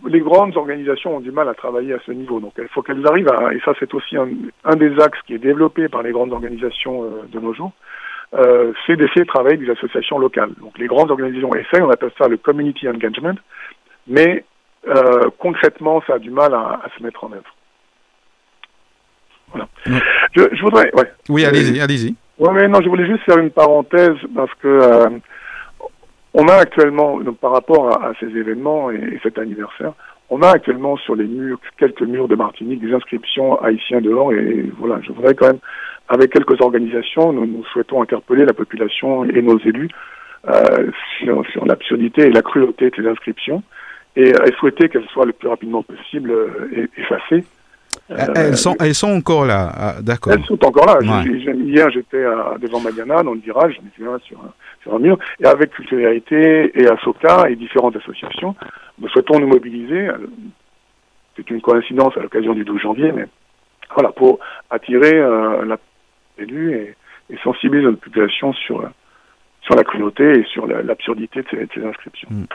les grandes organisations ont du mal à travailler à ce niveau, donc il faut qu'elles arrivent à. Et ça, c'est aussi un, un, des axes qui est développé par les grandes organisations euh, de nos jours. Euh, c'est d'essayer de travailler avec des associations locales. Donc les grandes organisations essayent, on appelle ça le community engagement, mais euh, concrètement, ça a du mal à, à se mettre en œuvre. Voilà. Je, je, voudrais, ouais. Oui, allez-y, allez-y. Ouais, mais non, je voulais juste faire une parenthèse parce que euh, on a actuellement, donc, par rapport à, ces événements et, et, cet anniversaire, on a actuellement sur les murs, quelques murs de Martinique, des inscriptions haïtiens dehors. Et voilà, je voudrais quand même, avec quelques organisations, nous, nous souhaitons interpeller la population et nos élus euh, sur, sur l'absurdité et la cruauté de ces inscriptions et, et souhaiter qu'elles soient le plus rapidement possible euh, effacées. Elles sont, elles sont encore là, ah, d'accord. Elles sont encore là. Ouais. Hier, j'étais devant Mariana, dans le virage, je me sur un, sur un mur, et avec Culturalité et Asoka et différentes associations, nous souhaitons nous mobiliser. C'est une coïncidence à l'occasion du 12 janvier, mais voilà, pour attirer euh, la élue et, et, sensibiliser notre population sur, sur la cruauté et sur l'absurdité de, de, ces inscriptions. Mm.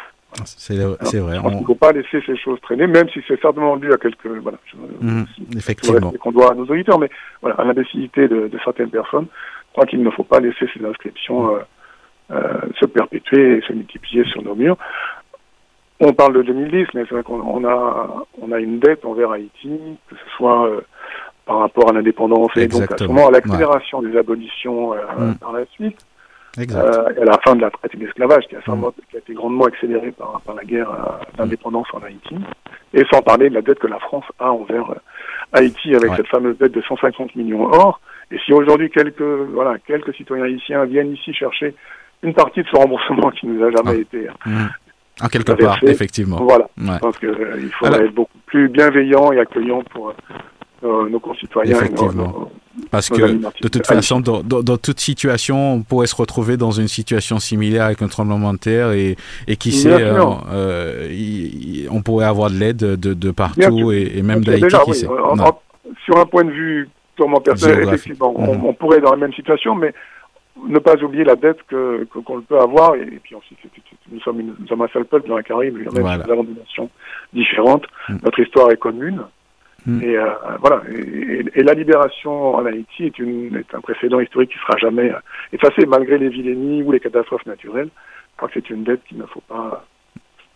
C'est vrai. On... Il ne faut pas laisser ces choses traîner, même si c'est certainement dû à quelques. Voilà, mmh, effectivement. qu'on doit à nos auditeurs, mais voilà, à l'imbécilité de, de, certaines personnes, je crois qu'il ne faut pas laisser ces inscriptions euh, euh, se perpétuer et se multiplier sur nos murs. On parle de 2010, mais c'est vrai qu'on a, on a une dette envers Haïti, que ce soit euh, par rapport à l'indépendance et donc à, à l'accélération ouais. des abolitions mmh. par la suite euh, et à la fin de la traite et de l'esclavage, qui, mmh. qui, a été grandement accélérée par, par la guerre euh, d'indépendance en Haïti, et sans parler de la dette que la France a envers euh, Haïti avec ouais. cette fameuse dette de 150 millions or. Et si aujourd'hui quelques voilà quelques citoyens haïtiens viennent ici chercher une partie de ce remboursement qui nous a jamais été mmh. En quelque part, effectivement. Voilà. Ouais. Je pense qu'il euh, faudrait Alors... être beaucoup plus bienveillant et accueillant pour nos concitoyens. Effectivement. Nos, nos, parce que de toute façon, dans, dans, dans, toute situation, on pourrait se retrouver dans une situation similaire avec un tremblement de terre et, et qui sait, euh, euh, y, on pourrait avoir de l'aide de, de, partout et, et, même d'Haïti. Qui oui, sait. En, en, sur un point de vue purement personnel, effectivement, mmh. on, on, pourrait être dans la même situation, mais ne pas oublier la dette que qu'on peut avoir et, et puis ensuite nous sommes, une, nous sommes un seul peuple dans la Caraïbe, même voilà. nous avons des nations différentes. Mmh. Notre histoire est commune. Mm. Et euh, voilà. Et, et, la libération en Haïti est, une, est, un précédent historique qui sera jamais effacé malgré les vilainies ou les catastrophes naturelles. Je crois que c'est une dette qu'il ne faut pas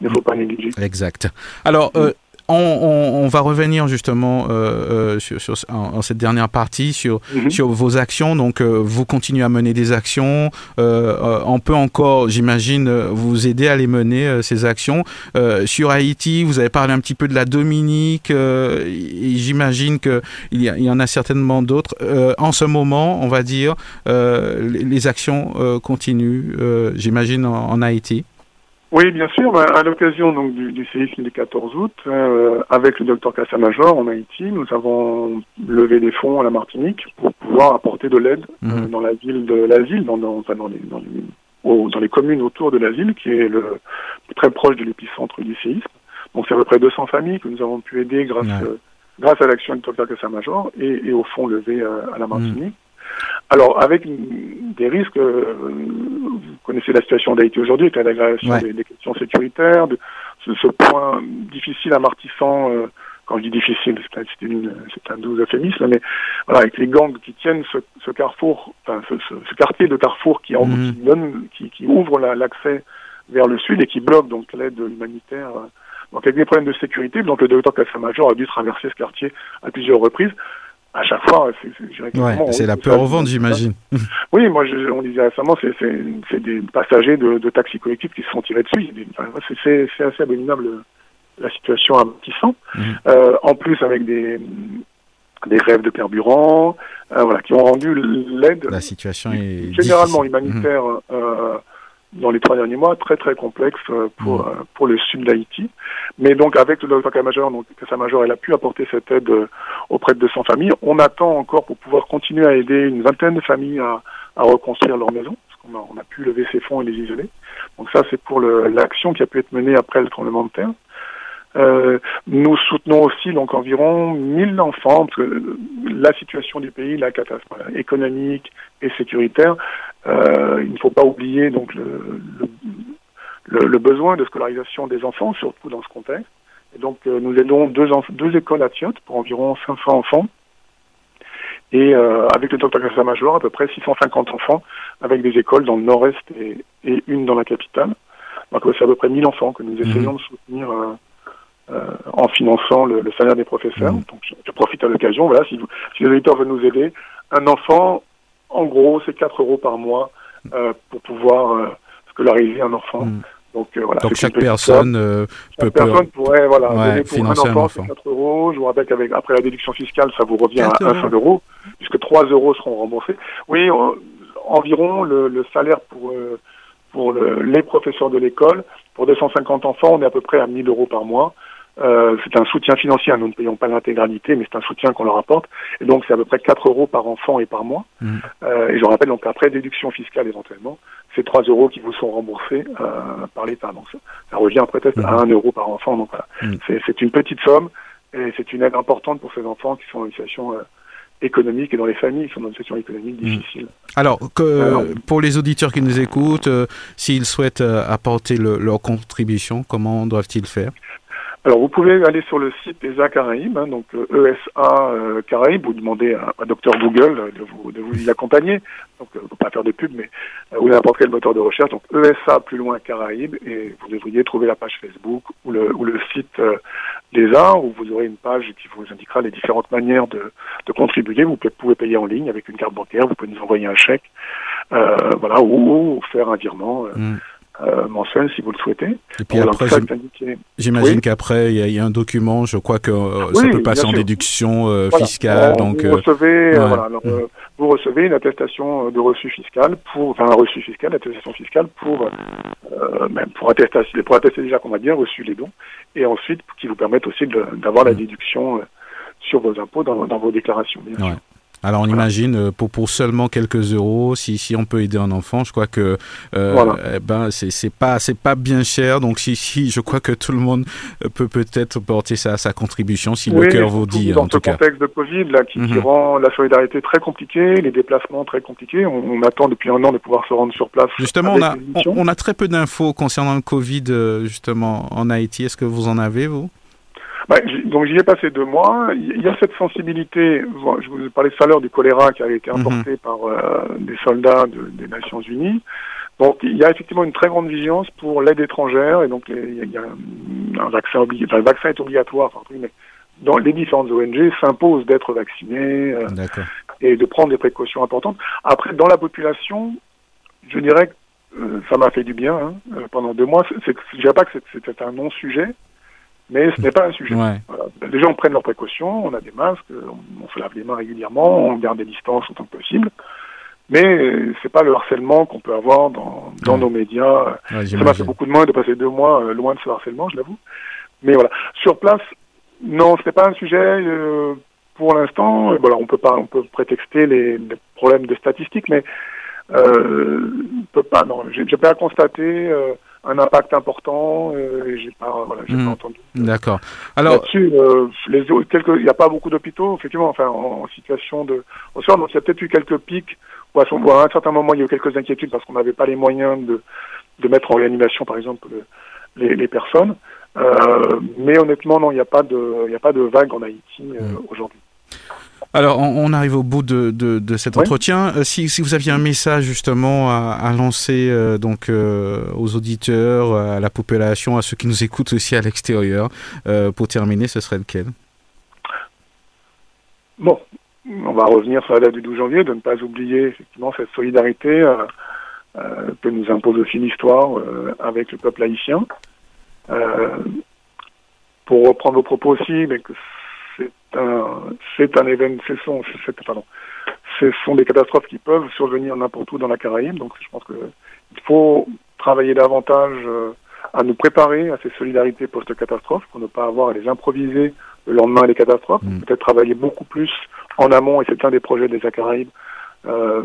ne faut pas négliger. Exact. Alors, euh, on, on, on, va revenir justement euh, euh, sur, sur en, en, cette dernière partie sur, mm -hmm. sur vos actions. Donc, euh, vous continuez à mener des actions. Euh, on peut encore, j'imagine, vous aider à les mener, ces actions. sur Haïti, vous avez parlé un petit peu de la Dominique. j'imagine qu'il y, il y en a certainement d'autres. en ce moment, on va dire, les, les, actions continuent, j'imagine, en, en Haïti. Oui, bien sûr. À l'occasion donc du, du, séisme du 14 août, euh, avec le docteur Cassamajor en Haïti, nous avons levé des fonds à la Martinique pour pouvoir apporter de l'aide mmh. euh, dans la ville de l'asile, dans, dans, enfin dans, les, dans, les, dans, les, communes autour de la ville, qui est le, très proche de l'épicentre du séisme. Donc c'est à peu près 200 familles que nous avons pu aider grâce, ouais. euh, grâce à l'action du docteur Cassamajor et, et, au fonds levé à la Martinique. Mmh. Alors, avec des risques, euh, vous connaissez la situation d'Haïti aujourd'hui, avec l'aggravation ouais. des, des, questions sécuritaires, de, ce, ce, point difficile, amortissant, euh, quand je dis difficile, c'est un doux euphémisme, mais voilà, avec les gangs qui tiennent ce, ce carrefour, enfin, ce, ce, quartier de carrefour qui, en, mmh. qui, donne, qui, qui ouvre l'accès vers le sud et qui bloque donc l'aide humanitaire. Donc, avec des problèmes de sécurité, donc le docteur Cassamajor a dû traverser ce quartier à plusieurs reprises à chaque fois, c'est ouais, la peur au ventre, j'imagine. oui, moi, je, on disait récemment, c'est des passagers de, de, taxis collectifs qui se sont tirés dessus. C'est assez abominable la situation à Matissan. Mmh. Euh, en plus, avec des, des grèves de carburant, euh, voilà, qui ont rendu l'aide. La situation est généralement difficile. humanitaire. Mmh. Euh, dans les trois derniers mois, très très complexe pour, mmh. pour le sud d'Haïti. Mais donc avec le docteur Casamajor, donc Casamajor, elle a pu apporter cette aide auprès de 200 familles. On attend encore pour pouvoir continuer à aider une vingtaine de familles à, à reconstruire leur maison, parce qu'on a, on a pu lever ces fonds et les isoler. Donc ça, c'est pour l'action qui a pu être menée après le tremblement de terre. Euh, nous soutenons aussi donc environ 1000 enfants, parce que la situation du pays, la catastrophe économique et sécuritaire, euh, il ne faut pas oublier donc le, le, le, besoin de scolarisation des enfants, surtout dans ce contexte. Et donc euh, nous aidons deux, deux écoles à Tiote pour environ 500 enfants. Et euh, avec le docteur Cassamajor, à peu près 650 enfants, avec des écoles dans le nord-est et, et, une dans la capitale. Donc c'est à peu près 1000 enfants que nous essayons mmh. de soutenir euh, euh, en finançant le, le, salaire des professeurs. Mmh. Donc je, je, profite à l'occasion, voilà, si, vous, si les auditeurs veulent nous aider, un enfant, en gros, c'est 4 euros par mois euh, pour pouvoir euh, scolariser un enfant. Mmh. Donc, euh, voilà, Donc chaque personne euh, chaque peut personne pourrait voilà ouais, pour financer un enfant, un enfant. 4 euros. Je vous rappelle qu'avec après la déduction fiscale, ça vous revient à 1 seul euro, puisque 3 euros seront remboursés. Oui, on, environ le, le, salaire pour euh, pour le, les professeurs de l'école pour 250 enfants, on est à peu près à 1000 euros par mois. Euh, c'est un soutien financier, nous ne payons pas l'intégralité, mais c'est un soutien qu'on leur apporte. Et donc c'est à peu près 4 euros par enfant et par mois. Mmh. Euh, et je rappelle donc après déduction fiscale éventuellement, c'est 3 euros qui vous sont remboursés euh, par l'État. Donc ça, ça, revient peut-être mmh. à 1 euro par enfant. Donc voilà, mmh. c'est une petite somme et c'est une aide importante pour ces enfants qui sont en situation économique et dans les familles qui sont dans une situation économique difficile. Alors, que, Alors pour les auditeurs qui nous écoutent, euh, s'ils souhaitent euh, apporter le, leur contribution, comment doivent-ils faire? Alors, vous pouvez aller sur le site ESA Caraïbes, hein, donc ESA euh, Caraïbes, vous demandez à, à Docteur Google de vous, de vous y accompagner. Donc, euh, pas faire de pub, mais euh, ou n'importe quel moteur de recherche. Donc, ESA plus loin Caraïbes, et vous devriez trouver la page Facebook ou le, ou le site euh, d'ESA, où vous aurez une page qui vous indiquera les différentes manières de, de contribuer. Vous pouvez payer en ligne avec une carte bancaire, vous pouvez nous envoyer un chèque, euh, voilà, ou, ou, faire un virement. Mm euh, mensuel si vous le souhaitez. Et puis après, j'imagine oui. qu'après, il y, y, a un document, je crois que euh, oui, ça peut passer en déduction euh, voilà. fiscale. On, donc, vous, recevez, ouais. voilà, alors, mmh. vous recevez une attestation de reçu fiscal, pour, enfin un reçu fiscal, attestation fiscale pour, même pour, attester, pour attester déjà qu'on a bien reçu les dons, et ensuite qui vous permettent aussi d'avoir mmh. la déduction sur vos impôts dans, dans vos déclarations, bien ouais. sûr. Alors on voilà. imagine euh, pour, pour seulement quelques euros, si, si on peut aider un enfant, je crois que euh, voilà. eh ben c'est c'est pas c'est pas bien cher. Donc si, si je crois que tout le monde peut peut-être porter sa, sa contribution si oui, le cœur vous dit. Dans en ce tout contexte cas. de Covid là qui, mm -hmm. qui, rend la solidarité très compliquée, les déplacements très compliqués, on, on, attend depuis un an de pouvoir se rendre sur place. Justement, on a on, on, a très peu d'infos concernant le Covid euh, justement en Haïti. Est-ce que vous en avez vous? Bah, donc j'y ai passé deux mois. Il y a cette sensibilité. Je vous ai parlé tout à l'heure du choléra qui a été importé -hmm. par euh, des soldats de, des Nations Unies. Donc il y a effectivement une très grande vigilance pour l'aide étrangère et donc il y a un vaccin obligatoire. Enfin, le vaccin est obligatoire. Enfin, mais dans les différentes ONG s'imposent d'être vaccinés euh, et de prendre des précautions importantes. Après, dans la population, je dirais que euh, ça m'a fait du bien hein, pendant deux mois. Je ne dirais pas que c'était un non-sujet mais ce n'est pas un sujet. Ouais. Voilà. Les gens prennent leurs précautions, on a des masques, on, on, se lave les mains régulièrement, on garde des distances autant que possible. Mais c'est pas le harcèlement qu'on peut avoir dans, dans nos médias. ça m'a fait beaucoup de moins de passer deux mois loin de ce harcèlement, je l'avoue. Mais voilà, sur place, non, c'est pas un sujet euh, pour l'instant. Voilà, on peut pas, on peut prétexter les, les problèmes de statistiques, mais euh, peut pas. Non, j'ai pas constaté euh, un impact important. Euh, j'ai pas, voilà, j'ai pas hmm. entendu. D'accord. Alors, euh, les quelques, il n'y a pas beaucoup d'hôpitaux, effectivement, enfin, en, situation de, au soir, donc il y a peut-être eu quelques pics. Ou à, à, un certain moment, il y a eu quelques inquiétudes parce qu'on n'avait pas les moyens de, de mettre en réanimation, par exemple, les, les personnes. Euh, mais honnêtement, non, il n'y a pas de, il a pas de vague en Haïti euh, mm. aujourd'hui. Alors, on, arrive au bout de, de, cet entretien. Euh, si, si, vous aviez un message justement à, à lancer donc aux auditeurs, à la population, à ceux qui nous écoutent aussi à l'extérieur, pour terminer, ce serait lequel? Bon, on va revenir sur la date du 12 janvier, de ne pas oublier effectivement cette solidarité que nous impose aussi l'histoire avec le peuple haïtien. Euh, pour reprendre vos propos aussi, mais que un, c'est un événement, ce sont, pardon, ce sont des catastrophes qui peuvent survenir n'importe où dans la Caraïbe. Donc, je pense qu'il faut travailler davantage euh, à nous préparer à ces solidarités post-catastrophes pour ne pas avoir à les improviser le lendemain des catastrophes. Mm. Peut-être travailler beaucoup plus en amont, et c'est un des projets des Caraïbes. Euh,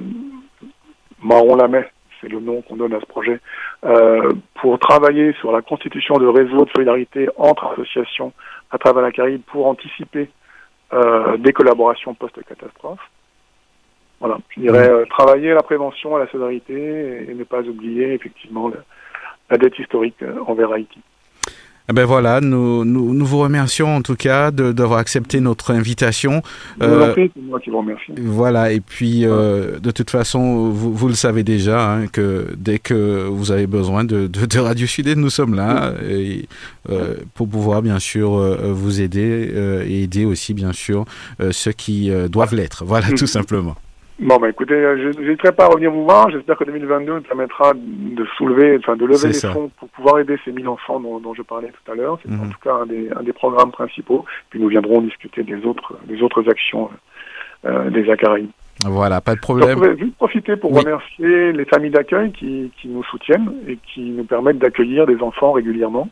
Marron Lamet, c'est le nom qu'on donne à ce projet, euh, pour travailler sur la constitution de réseaux de solidarité entre associations à travers la Caraïbe pour anticiper euh, des collaborations post-catastrophe. Voilà, je dirais euh, travailler à la prévention, à la solidarité et, ne pas oublier effectivement la dette historique envers Haïti. Eh ben voilà, nous, nous, nous, vous remercions en tout cas d'avoir accepté notre invitation. Euh, c'est moi qui vous remercie. Voilà, et puis euh, de toute façon, vous, vous le savez déjà, hein, que dès que vous avez besoin de, de, de Radio Sud, nous sommes là et, euh, pour pouvoir bien sûr euh, vous aider euh, et aider aussi bien sûr ceux qui doivent l'être. Voilà, tout simplement. Bon, bah écoutez, euh, je n'hésiterai pas à revenir vous voir. J'espère que 2022 nous permettra de soulever, enfin de lever les fonds pour pouvoir aider ces 1000 enfants dont, dont je parlais tout à l'heure. C'est en mhm. tout cas un des, un des, programmes principaux. Puis nous viendrons discuter des autres, des autres actions euh, des Acaraïbes. Voilà, pas de problème. Je vais juste profiter pour remercier les familles d'accueil qui, qui, nous soutiennent et qui nous permettent d'accueillir des enfants régulièrement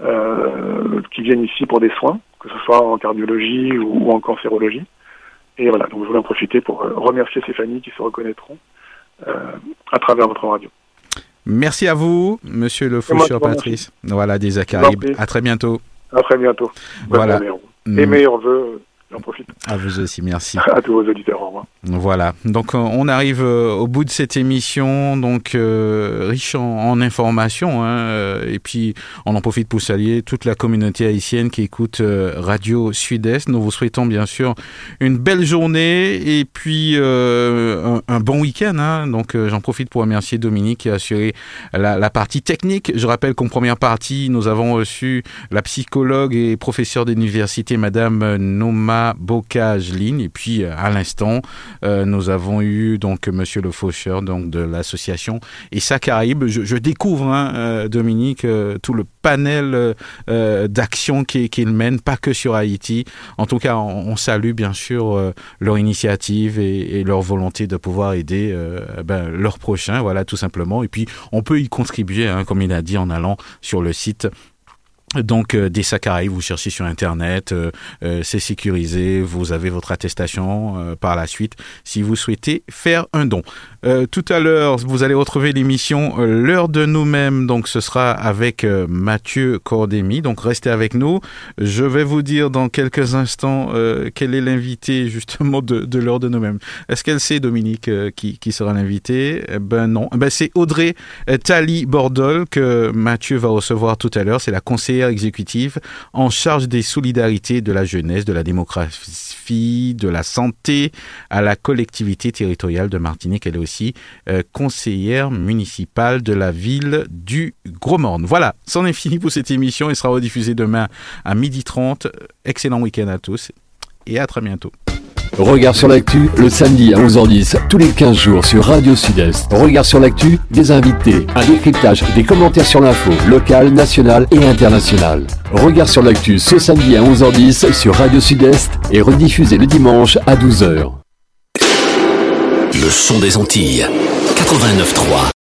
euh, qui viennent ici pour des soins, que ce soit en cardiologie ou, ou en cancérologie. Et voilà, donc je voulais en profiter pour euh, remercier ces familles qui se reconnaîtront euh, à travers votre radio. Merci à vous, monsieur le Foucheur Patrice. Voilà, des Acaribe. À très bientôt. À très bientôt. voilà. Et meilleurs vœux J'en profite. À vous aussi, merci. À tous vos auditeurs, au revoir. Voilà, donc euh, on arrive euh, au bout de cette émission, donc euh, riche en, informations, hein, et puis on en profite pour saluer toute la communauté haïtienne qui écoute Radio Sud-Est. Nous vous souhaitons bien sûr une belle journée et puis un, bon week-end. Hein. Donc j'en profite pour remercier Dominique qui a assuré la, la partie technique. Je rappelle qu'en première partie, nous avons reçu la psychologue et professeure d'université, Madame Noma Bocage Ligne. Et puis, euh, à l'instant, euh, nous avons eu donc Monsieur le Faucheur donc de l'association et sa Caraïbe. Je, découvre, hein, euh, Dominique, tout le panel d'actions qu'il mène, pas que sur Haïti. En tout cas, on, salue bien sûr leur initiative et, leur volonté de pouvoir aider ben, leurs prochains, voilà, tout simplement. Et puis, on peut y contribuer, hein, comme il a dit, en allant sur le site donc euh, des Saccari, vous cherchez sur internet, euh, euh, c'est sécurisé, vous avez votre attestation par la suite si vous souhaitez faire un don. Tout à l'heure, vous allez retrouver l'émission L'heure de nous-mêmes, donc ce sera avec Mathieu Cordémy, donc restez avec nous. Je vais vous dire dans quelques instants quel est l'invité justement de, l'heure de nous-mêmes. Est-ce qu'elle sait, Dominique, qui, sera l'invité? Eh Ben non, eh ben, c'est Audrey Tali Bordol que Mathieu va recevoir tout à l'heure, c'est la conseillère exécutive en charge des solidarités de la jeunesse, de la démographie, de la santé à la collectivité territoriale de Martinique. Elle est aussi euh, conseillère municipale de la ville du Gros-Morne. Voilà, c'en est fini pour cette émission. Elle sera rediffusée demain à 12h30. Excellent week-end à tous et à très bientôt. Regard sur l'actu, le samedi à 11h10, tous les 15 jours sur Radio Sud-Est. Regard sur l'actu, des invités, un décryptage, des commentaires sur l'info, locale, nationale et internationale. Regard sur l'actu ce samedi à 11h10 sur Radio Sud-Est et rediffusé le dimanche à 12h. Le son des Antilles. 89.3.